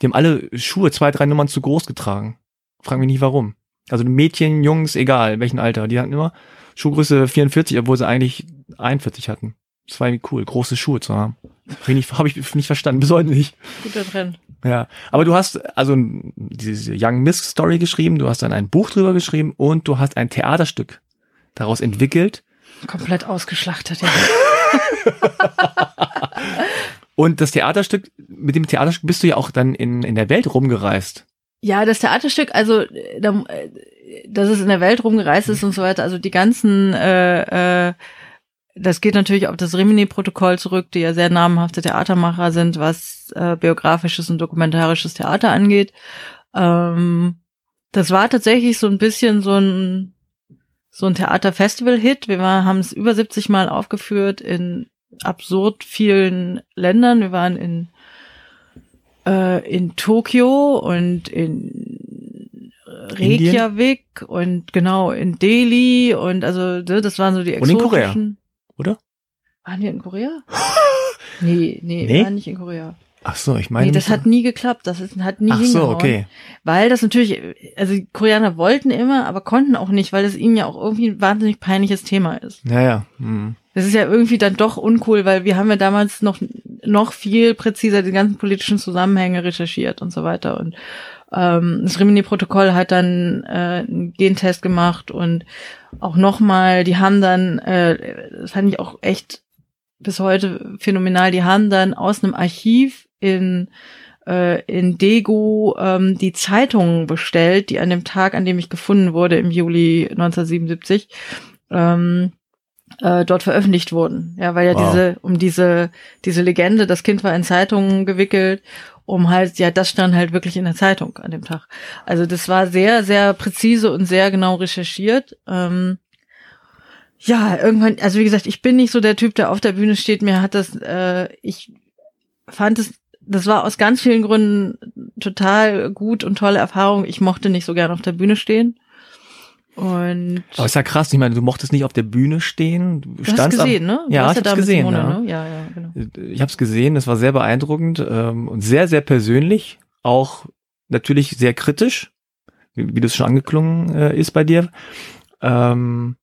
Die haben alle Schuhe zwei, drei Nummern zu groß getragen. Frag mich nicht warum. Also Mädchen, Jungs, egal, welchen Alter. Die hatten immer Schuhgröße 44, obwohl sie eigentlich 41 hatten. Das war irgendwie cool, große Schuhe zu haben. Hab ich nicht, hab ich nicht verstanden, bis heute nicht. Guter Trend. Ja, aber du hast also diese Young Miss Story geschrieben, du hast dann ein Buch drüber geschrieben und du hast ein Theaterstück daraus entwickelt. Komplett ausgeschlachtet, ja. *laughs* Und das Theaterstück, mit dem Theaterstück bist du ja auch dann in, in der Welt rumgereist. Ja, das Theaterstück, also äh, äh, dass es in der Welt rumgereist ist und so weiter, also die ganzen, äh, äh, das geht natürlich auf das Rimini-Protokoll zurück, die ja sehr namhafte Theatermacher sind, was äh, biografisches und dokumentarisches Theater angeht. Ähm, das war tatsächlich so ein bisschen so ein so ein Theaterfestival-Hit. Wir war- haben es über 70 Mal aufgeführt in absurd vielen Ländern. Wir waren in äh, in Tokio und in Reykjavik und genau in Delhi und also ne, das waren so die Und in Korea, exotischen. Oder? Waren wir in Korea? nee, *laughs* nee, Nee? wir waren nicht in Korea. Ach so, ich meine. nee, das hat nie geklappt. Das ist, hat nie Ach so, okay. Weil das natürlich, also die Koreaner wollten immer, aber konnten auch nicht, weil es ihnen ja auch irgendwie ein wahnsinnig peinliches Thema ist. Ja, ja. Hm. Das ist ja irgendwie dann doch uncool, weil wir haben ja damals noch noch viel präziser die ganzen politischen Zusammenhänge recherchiert und so weiter. Und ähm, das Rimini-Protokoll hat dann äh, einen Gentest gemacht und auch nochmal, die haben dann, äh, das fand ich auch echt bis heute phänomenal, die haben dann aus einem Archiv in äh, in Daegu ähm, die Zeitungen bestellt, die an dem Tag, an dem ich gefunden wurde, im Juli 1977, ähm, äh, dort veröffentlicht wurden. Ja, weil ja Wow. diese, um diese, diese Legende, das Kind war in Zeitungen gewickelt, um halt, ja, das stand halt wirklich in der Zeitung an dem Tag. Also das war sehr, sehr präzise und sehr genau recherchiert. Ähm, ja, irgendwann, also wie gesagt, ich bin nicht so der Typ, der auf der Bühne steht. Mir hat das, äh, ich fand es, das war aus ganz vielen Gründen total gut und tolle Erfahrung. Ich mochte nicht so gern auf der Bühne stehen. Und Aber ist ja krass, ich meine, du mochtest nicht auf der Bühne stehen. Du, du hast standst am- gesehen, ne? Du Ja, ich hab's da mit gesehen. Simone, ja. ne? ja, ja, genau. Ich habe es gesehen, das war sehr beeindruckend ähm, und sehr, sehr persönlich, auch natürlich sehr kritisch, wie, wie das schon angeklungen äh, ist bei dir. Ähm,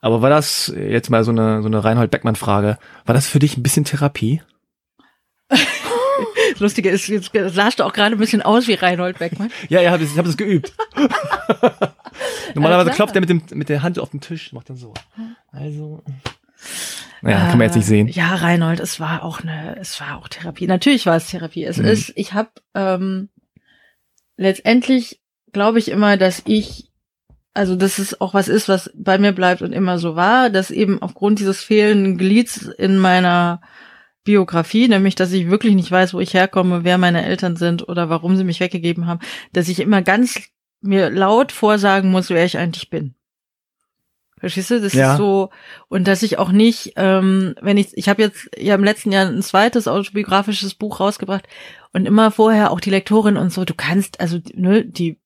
aber war das jetzt mal so eine so eine Reinhold Beckmann Frage? War das für dich ein bisschen Therapie? *laughs* Lustige ist, jetzt sahst du auch gerade ein bisschen aus wie Reinhold Beckmann. Ja, ja, ich habe das geübt. *laughs* Normalerweise klopft er mit dem mit der Hand auf den Tisch, macht dann so. Also, naja, kann man jetzt nicht sehen. Ja, Reinhold, es war auch eine, es war auch Therapie. Natürlich war es Therapie. Es Mhm. ist, ich habe ähm, letztendlich glaube ich immer, dass ich, also dass es auch was ist, was bei mir bleibt und immer so war, dass eben aufgrund dieses fehlenden Glieds in meiner Biografie, nämlich dass ich wirklich nicht weiß, wo ich herkomme, wer meine Eltern sind oder warum sie mich weggegeben haben, dass ich immer ganz mir laut vorsagen muss, wer ich eigentlich bin. Verstehst du? Das Ja. ist so, und dass ich auch nicht, ähm, wenn ich, ich habe jetzt ja im letzten Jahr ein zweites autobiografisches Buch rausgebracht und immer vorher auch die Lektorin und so, du kannst, also ne, die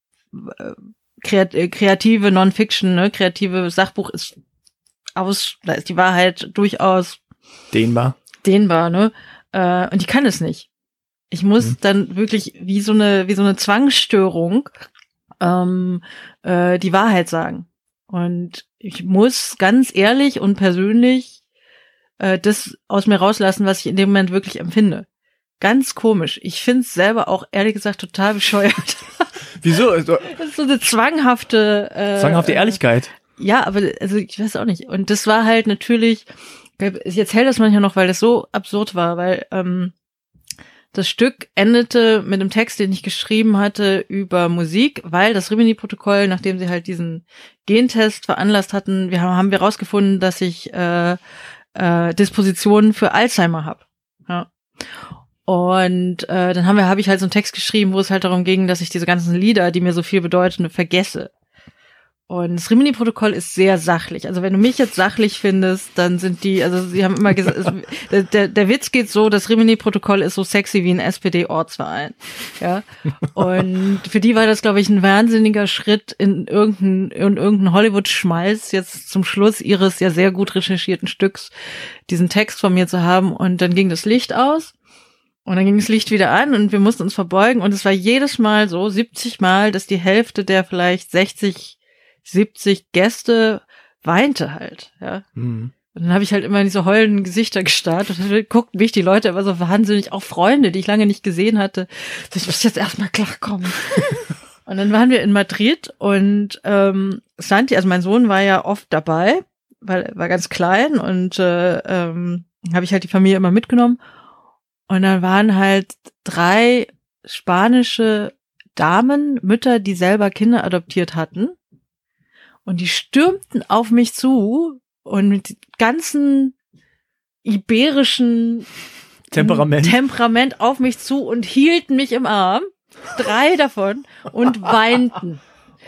äh, äh, kreative Non-Fiction, ne, kreative Sachbuch ist aus, da ist die Wahrheit durchaus Dehnbar. Dehnbar, ne? Äh, und die kann es nicht. Ich muss Mhm. dann wirklich wie so eine, wie so eine Zwangsstörung ähm, äh, die Wahrheit sagen. Und ich muss ganz ehrlich und persönlich äh, das aus mir rauslassen, was ich in dem Moment wirklich empfinde. Ganz komisch. Ich find's selber auch ehrlich gesagt total bescheuert. *laughs* Wieso? Also, *laughs* Das ist so eine zwanghafte. Äh, Zwanghafte Ehrlichkeit. Ja, aber also ich weiß auch nicht. Und das war halt natürlich, ich erzähle das manchmal noch, weil das so absurd war, weil ähm, das Stück endete mit einem Text, den ich geschrieben hatte über Musik, weil das Rimini-Protokoll, nachdem sie halt diesen Gentest veranlasst hatten, wir haben, haben wir rausgefunden, dass ich äh, äh, Dispositionen für Alzheimer habe. Ja. Und äh, dann haben wir, habe ich halt so einen Text geschrieben, wo es halt darum ging, dass ich diese ganzen Lieder, die mir so viel bedeuten, vergesse. Und das Rimini-Protokoll ist sehr sachlich. Also wenn du mich jetzt sachlich findest, dann sind die, also sie haben immer gesagt, es- *laughs* der, der, der Witz geht so, das Rimini-Protokoll ist so sexy wie ein SPD-Ortsverein. Ja. Und für die war das, glaube ich, ein wahnsinniger Schritt in irgendein, in irgendein Hollywood-Schmalz, jetzt zum Schluss ihres ja sehr gut recherchierten Stücks, diesen Text von mir zu haben. Und dann ging das Licht aus. Und dann ging das Licht wieder an und wir mussten uns verbeugen. Und es war jedes Mal so, 70 Mal, dass die Hälfte der vielleicht 60, 70 Gäste weinte halt, ja. Mhm. Und dann habe ich halt immer in diese heulenden Gesichter gestarrt und dann guckten mich die Leute immer so wahnsinnig, auch Freunde, die ich lange nicht gesehen hatte. So, ich muss jetzt erstmal klarkommen. *laughs* und dann waren wir in Madrid und ähm, Santi, also mein Sohn war ja oft dabei, weil er war ganz klein und äh, ähm, habe ich halt die Familie immer mitgenommen. Und dann waren halt drei spanische Damen, Mütter, die selber Kinder adoptiert hatten. Und die stürmten auf mich zu und mit ganzen iberischen Temperament. Temperament auf mich zu und hielten mich im Arm. Drei davon und *laughs* weinten.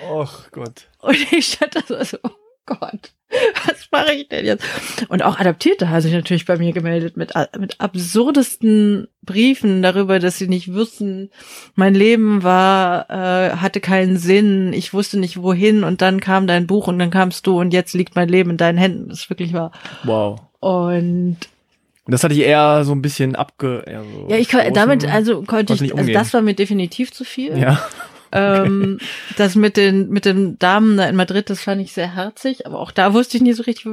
Och Gott. Und ich da so, so, Gott, *laughs* was mache ich denn jetzt? Und auch Adoptierte haben sich natürlich bei mir gemeldet mit, mit absurdesten Briefen darüber, dass sie nicht wussten, mein Leben war, äh, hatte keinen Sinn, ich wusste nicht wohin und dann kam dein Buch und dann kamst du und jetzt liegt mein Leben in deinen Händen. Das ist wirklich wahr. Wow. Und Und das hatte ich eher so ein bisschen abge... So ja, ich kann, damit, also konnte ich, also das war mir definitiv zu viel. Ja. Ähm, das mit den, mit den Damen da in Madrid, das fand ich sehr herzig, aber auch da wusste ich nie so richtig.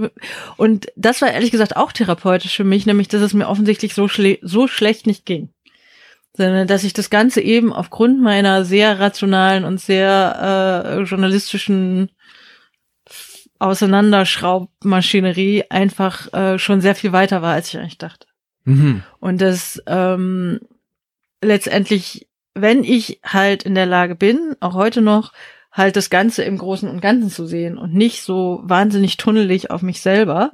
Und das war ehrlich gesagt auch therapeutisch für mich, nämlich, dass es mir offensichtlich so, schle so schlecht nicht ging. Sondern, dass ich das Ganze eben aufgrund meiner sehr rationalen und sehr äh, journalistischen Auseinanderschraubmaschinerie einfach äh, schon sehr viel weiter war, als ich eigentlich dachte. Mhm. Und das ähm, letztendlich, wenn ich halt in der Lage bin, auch heute noch, halt das Ganze im Großen und Ganzen zu sehen und nicht so wahnsinnig tunnelig auf mich selber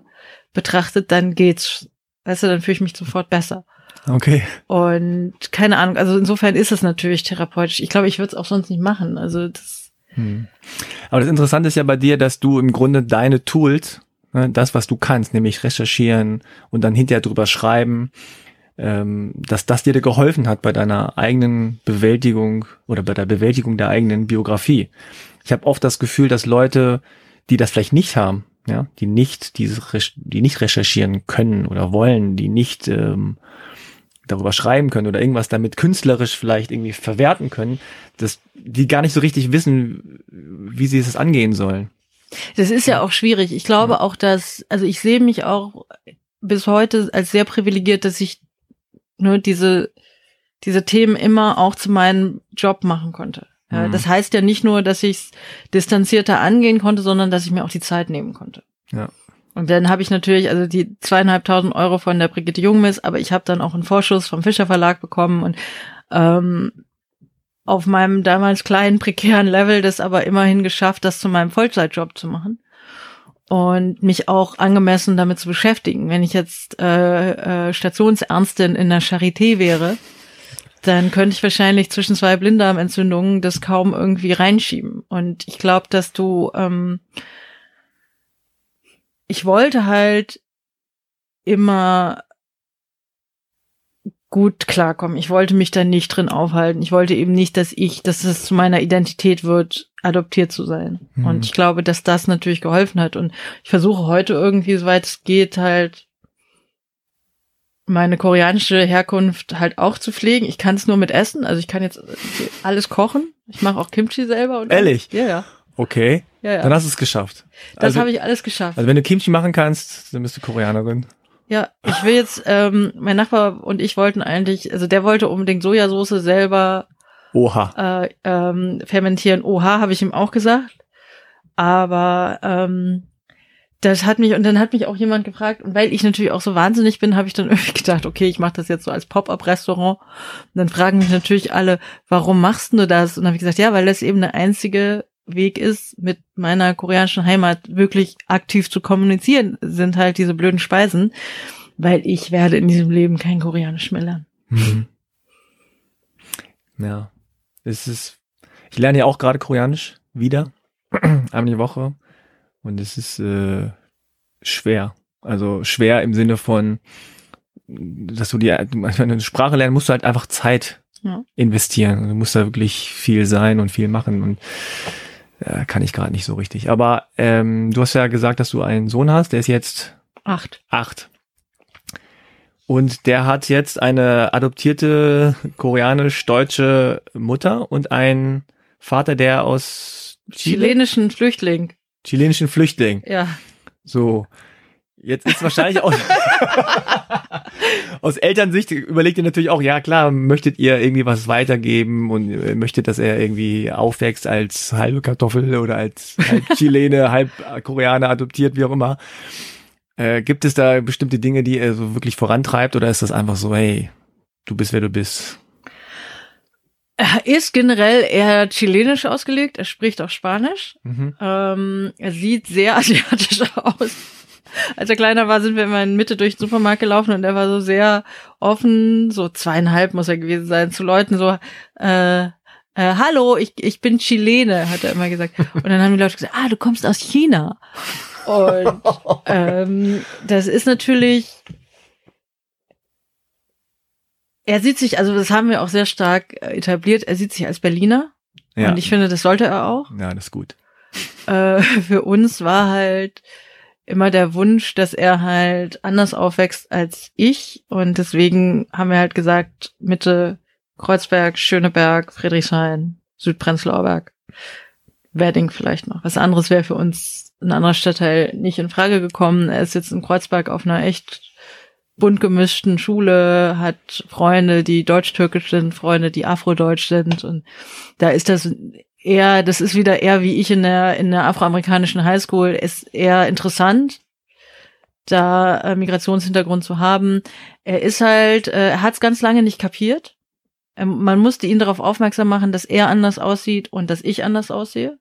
betrachtet, dann geht's. Weißt du, dann fühle ich mich sofort besser. Okay. Und keine Ahnung, also insofern ist es natürlich therapeutisch. Ich glaube, ich würde es auch sonst nicht machen. Also das, Hm. Aber das Interessante ist ja bei dir, dass du im Grunde deine Tools, ne, das, was du kannst, nämlich recherchieren und dann hinterher drüber schreiben, ähm, dass das dir geholfen hat bei deiner eigenen Bewältigung oder bei der Bewältigung der eigenen Biografie. Ich habe oft das Gefühl, dass Leute, die das vielleicht nicht haben, ja, die nicht dieses, Rech- die nicht recherchieren können oder wollen, die nicht ähm, darüber schreiben können oder irgendwas damit künstlerisch vielleicht irgendwie verwerten können, dass die gar nicht so richtig wissen, wie sie es angehen sollen. das ist ja auch schwierig. Ich glaube auch, dass, also ich sehe mich auch bis heute als sehr privilegiert, dass ich nur diese, diese Themen immer auch zu meinem Job machen konnte. Ja, Mhm. Das heißt ja nicht nur, dass ich es distanzierter angehen konnte, sondern dass ich mir auch die Zeit nehmen konnte. Ja. Und dann habe ich natürlich also die zweieinhalbtausend Euro von der Brigitte Jungmiss, aber ich habe dann auch einen Vorschuss vom Fischer Verlag bekommen und ähm, auf meinem damals kleinen prekären Level das aber immerhin geschafft, das zu meinem Vollzeitjob zu machen und mich auch angemessen damit zu beschäftigen. Wenn ich jetzt äh, äh, Stationsärztin in der Charité wäre, dann könnte ich wahrscheinlich zwischen zwei Blinddarmentzündungen das kaum irgendwie reinschieben. Und ich glaube, dass du, ähm, ich wollte halt immer gut klarkommen. Ich wollte mich da nicht drin aufhalten. Ich wollte eben nicht, dass ich, dass es zu meiner Identität wird, adoptiert zu sein. Mhm. Und ich glaube, dass das natürlich geholfen hat. Und ich versuche heute irgendwie, soweit es geht, halt meine koreanische Herkunft halt auch zu pflegen. Ich kann es nur mit essen, also ich kann jetzt alles kochen. Ich mache auch Kimchi selber. Und Ehrlich? Ja, ja. Okay. ja, ja. Dann hast du es geschafft. das also, habe ich alles geschafft. also wenn du Kimchi machen kannst, dann bist du Koreanerin. Ja, ich will jetzt, ähm, mein Nachbar und ich wollten eigentlich, also der wollte unbedingt Sojasauce selber Oha. äh, ähm, fermentieren. Oha, habe ich ihm auch gesagt. Aber ähm, das hat mich, und dann hat mich auch jemand gefragt, und weil ich natürlich auch so wahnsinnig bin, habe ich dann *laughs* irgendwie gedacht, okay, ich mache das jetzt so als Pop-up-Restaurant. Und dann fragen mich natürlich alle, warum machst du das? Und dann habe ich gesagt, ja, weil das eben der einzige Weg ist, mit meiner koreanischen Heimat wirklich aktiv zu kommunizieren, sind halt diese blöden Speisen, weil ich werde in diesem Leben kein Koreanisch mehr lernen. Mhm. Ja. Es ist, ich lerne ja auch gerade Koreanisch wieder. *clears throat* Einmal die Woche. Und es ist äh, schwer. Also schwer im Sinne von, dass du die, eine Sprache lernen, musst du halt einfach Zeit Ja. investieren. Du musst da wirklich viel sein und viel machen. Und äh, kann ich gerade nicht so richtig. Aber ähm, du hast ja gesagt, dass du einen Sohn hast, der ist jetzt Acht. acht. Und der hat jetzt eine adoptierte koreanisch-deutsche Mutter und einen Vater, der aus Chile, Chilenischen Flüchtling. chilenischen Flüchtling. Ja. So. Jetzt ist wahrscheinlich auch *laughs* aus Elternsicht überlegt ihr natürlich auch, ja klar, möchtet ihr irgendwie was weitergeben und äh, möchtet, dass er irgendwie aufwächst als halbe Kartoffel oder als halb Chilene, *laughs* halb Koreaner adoptiert, wie auch immer. Äh, gibt es da bestimmte Dinge, die er so wirklich vorantreibt oder ist das einfach so, hey, du bist wer du bist? Er ist generell eher chilenisch ausgelegt. Er spricht auch Spanisch. Mhm. Ähm, er sieht sehr *laughs* asiatisch aus. Als er kleiner war, sind wir immer in Mitte durch den Supermarkt gelaufen und er war so sehr offen, so zweieinhalb muss er gewesen sein, zu Leuten so, äh, äh, hallo, ich, ich bin Chilene, hat er immer gesagt. Und dann haben die Leute gesagt, ah, du kommst aus China. Und *laughs* ähm, das ist natürlich, er sieht sich, also das haben wir auch sehr stark äh, etabliert, er sieht sich als Berliner. Ja. Und ich finde, das sollte er auch. ja, das ist gut. Äh, *laughs* für uns war halt immer der Wunsch, dass er halt anders aufwächst als ich. Und deswegen haben wir halt gesagt, Mitte Kreuzberg, Schöneberg, Friedrichshain, Südprenzlauer Berg, Wedding vielleicht noch. Was anderes wäre für uns ein anderer Stadtteil nicht in Frage gekommen. Er ist jetzt in Kreuzberg auf einer echt bunt gemischten Schule, hat Freunde, die deutsch-türkisch sind, Freunde, die afrodeutsch sind. Und da ist das eher, das ist wieder eher wie ich in der, in der afroamerikanischen Highschool, ist eher interessant, da äh, Migrationshintergrund zu haben. Er ist halt, äh, er hat es ganz lange nicht kapiert. Ähm, man musste ihn darauf aufmerksam machen, dass er anders aussieht und dass ich anders aussehe.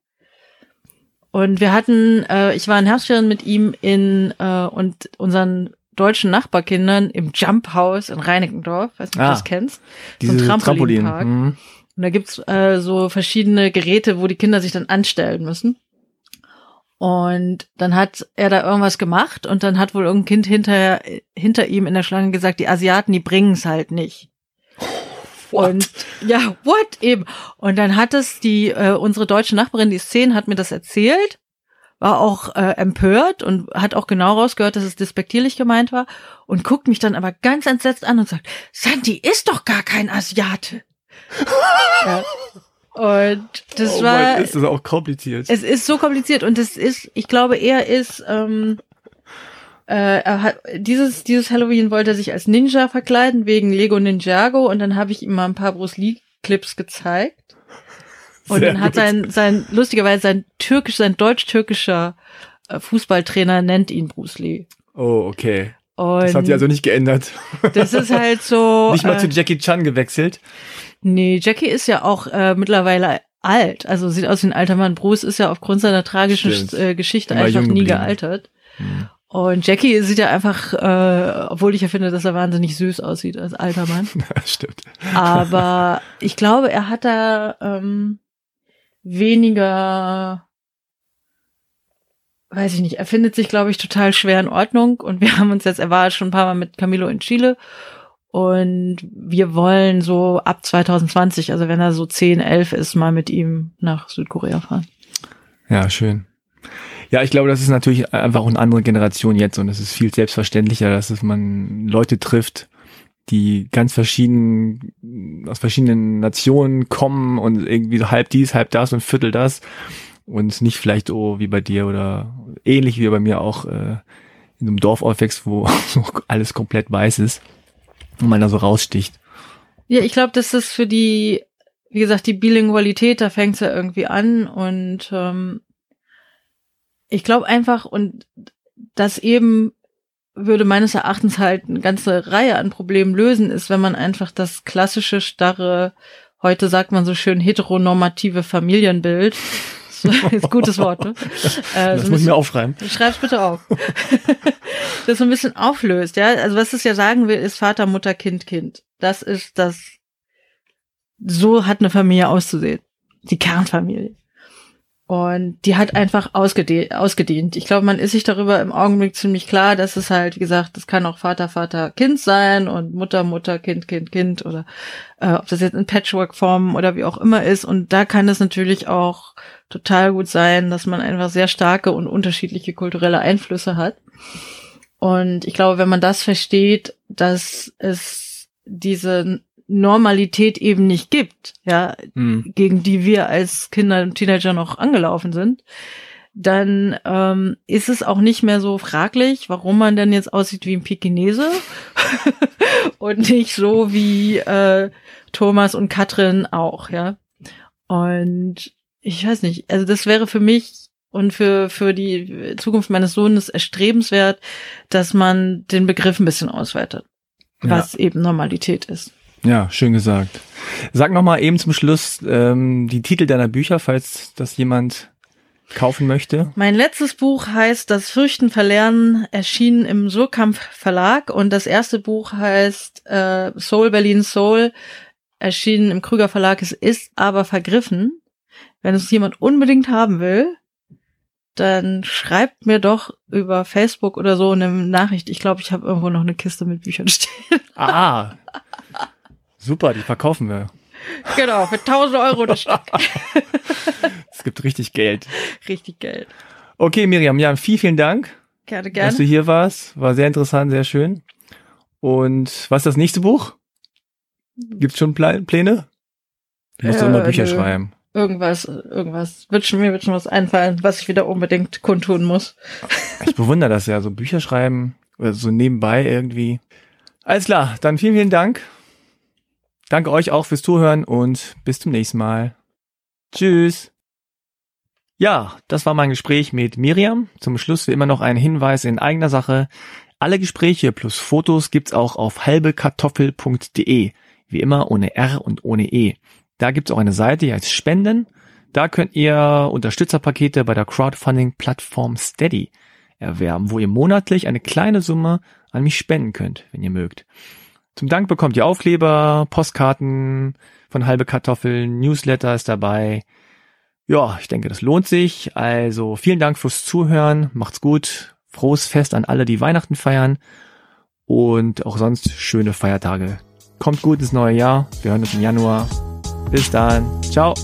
Und wir hatten, äh, ich war in Herbstferien mit ihm in äh, und unseren deutschen Nachbarkindern im Jump House in Reinickendorf, weiß nicht, ob Ah, du das kennst. So ein Trampolin. Trampolinpark. Mhm. Und da gibt's äh, so verschiedene Geräte, wo die Kinder sich dann anstellen müssen. Und dann hat er da irgendwas gemacht und dann hat wohl irgendein Kind hinter, hinter ihm in der Schlange gesagt, die Asiaten, die bringen's halt nicht. Und ja, what eben. Und dann hat es die, äh, unsere deutsche Nachbarin, die Szene, hat mir das erzählt, war auch äh, empört und hat auch genau rausgehört, dass es despektierlich gemeint war und guckt mich dann aber ganz entsetzt an und sagt, Santi ist doch gar kein Asiate. *laughs* ja. Und das oh war, Mann, ist das auch kompliziert. es ist so kompliziert und es ist, ich glaube, er ist, ähm, äh, er hat, dieses, dieses Halloween wollte er sich als Ninja verkleiden wegen Lego Ninjago und dann habe ich ihm mal ein paar Bruce Lee Clips gezeigt. Und Sehr dann hat gut. sein, sein, lustigerweise sein türkisch, sein deutsch-türkischer äh, Fußballtrainer nennt ihn Bruce Lee. oh, okay. Und Das hat sich also nicht geändert. das ist halt so. *laughs* nicht mal äh, zu Jackie Chan gewechselt. Nee, Jackie ist ja auch äh, mittlerweile alt. Also sieht aus wie ein alter Mann. Bruce ist ja aufgrund seiner tragischen äh, Geschichte Immer einfach nie geblieben. gealtert. Hm. Und Jackie sieht ja einfach, äh, obwohl ich ja finde, dass er wahnsinnig süß aussieht als alter Mann. *laughs* Stimmt. Aber *laughs* ich glaube, er hat da ähm, weniger, weiß ich nicht, er findet sich, glaube ich, total schwer in Ordnung. Und wir *laughs* haben uns jetzt, er war schon ein paar Mal mit Camilo in Chile. Und wir wollen so ab 2020, also wenn er so 10, 11 ist, mal mit ihm nach Südkorea fahren. Ja, schön. Ja, ich glaube, das ist natürlich einfach auch eine andere Generation jetzt und es ist viel selbstverständlicher, dass es man Leute trifft die ganz verschieden, aus verschiedenen Nationen kommen und irgendwie so halb dies, halb das und Viertel das und nicht vielleicht oh wie bei dir oder ähnlich wie bei mir auch äh, in einem Dorf aufwächst, wo *laughs* alles komplett weiß ist und man da so raussticht. Ja, ich glaube, das ist für die, wie gesagt, die Bilingualität, da fängt's ja irgendwie an und ähm, ich glaube einfach und das eben würde meines Erachtens halt eine ganze Reihe an Problemen lösen, ist, wenn man einfach das klassische, starre, heute sagt man so schön heteronormative Familienbild ist gutes Wort, ne? *laughs* Äh, das so muss ich mir aufschreiben. Schreib's bitte auf. *laughs* das so ein bisschen auflöst, ja. Also was es ja sagen will, ist Vater, Mutter, Kind, Kind. Das ist das, so hat eine Familie auszusehen. Die Kernfamilie. Und die hat einfach ausgedehnt. ausgedehnt. Ich glaube, man ist sich darüber im Augenblick ziemlich klar, dass es halt, wie gesagt, das kann auch Vater, Vater, Kind sein und Mutter, Mutter, Kind, Kind, Kind oder äh, ob das jetzt in Patchwork-Formen oder wie auch immer ist. Und da kann es natürlich auch total gut sein, dass man einfach sehr starke und unterschiedliche kulturelle Einflüsse hat. Und ich glaube, wenn man das versteht, dass es diese Normalität eben nicht gibt, ja, mhm. gegen die wir als Kinder und Teenager noch angelaufen sind, dann ähm, ist es auch nicht mehr so fraglich, warum man denn jetzt aussieht wie ein Pekinese *laughs* und nicht so wie äh, Thomas und Katrin auch, ja. Und ich weiß nicht, also das wäre für mich und für, für die Zukunft meines Sohnes erstrebenswert, dass man den Begriff ein bisschen ausweitet, was ja. eben Normalität ist. Ja, schön gesagt. Sag noch mal eben zum Schluss ähm, die Titel deiner Bücher, falls das jemand kaufen möchte. Mein letztes Buch heißt Das Fürchten verlernen, erschienen im Surkamp Verlag und das erste Buch heißt äh, Soul Berlin Soul, erschienen im Krüger Verlag. Es ist aber vergriffen. Wenn es jemand unbedingt haben will, dann schreibt mir doch über Facebook oder so eine Nachricht. Ich glaube, ich habe irgendwo noch eine Kiste mit Büchern stehen. Ah, *laughs* Super, die verkaufen wir. Genau, für 1000 Euro das Stück. *laughs* es gibt richtig Geld. Richtig Geld. Okay, Miriam, ja, vielen, vielen Dank. Gerne, gerne. Dass du hier warst. War sehr interessant, sehr schön. Und was ist das nächste Buch? Gibt's schon Pläne? Du musst äh, immer Bücher nö. schreiben. Irgendwas, irgendwas. Wird schon, mir wird schon was einfallen, was ich wieder unbedingt kundtun muss. Ich bewundere das ja, so Bücher schreiben, oder so nebenbei irgendwie. Alles klar, dann vielen, vielen Dank Danke euch auch fürs Zuhören und bis zum nächsten Mal. Tschüss. Ja, das war mein Gespräch mit Miriam. Zum Schluss wie immer noch ein Hinweis in eigener Sache. Alle Gespräche plus Fotos gibt's auch auf halbekartoffel.de. Wie immer ohne R und ohne E. Da gibt's auch eine Seite, die heißt Spenden. Da könnt ihr Unterstützerpakete bei der Crowdfunding-Plattform Steady erwerben, wo ihr monatlich eine kleine Summe an mich spenden könnt, wenn ihr mögt. Zum Dank bekommt ihr Aufkleber, Postkarten von halbe Kartoffeln, Newsletter ist dabei. Ja, ich denke, das lohnt sich. Also vielen Dank fürs Zuhören. Macht's gut. Frohes Fest an alle, die Weihnachten feiern. Und auch sonst schöne Feiertage. Kommt gut ins neue Jahr. Wir hören uns im Januar. Bis dann. Ciao.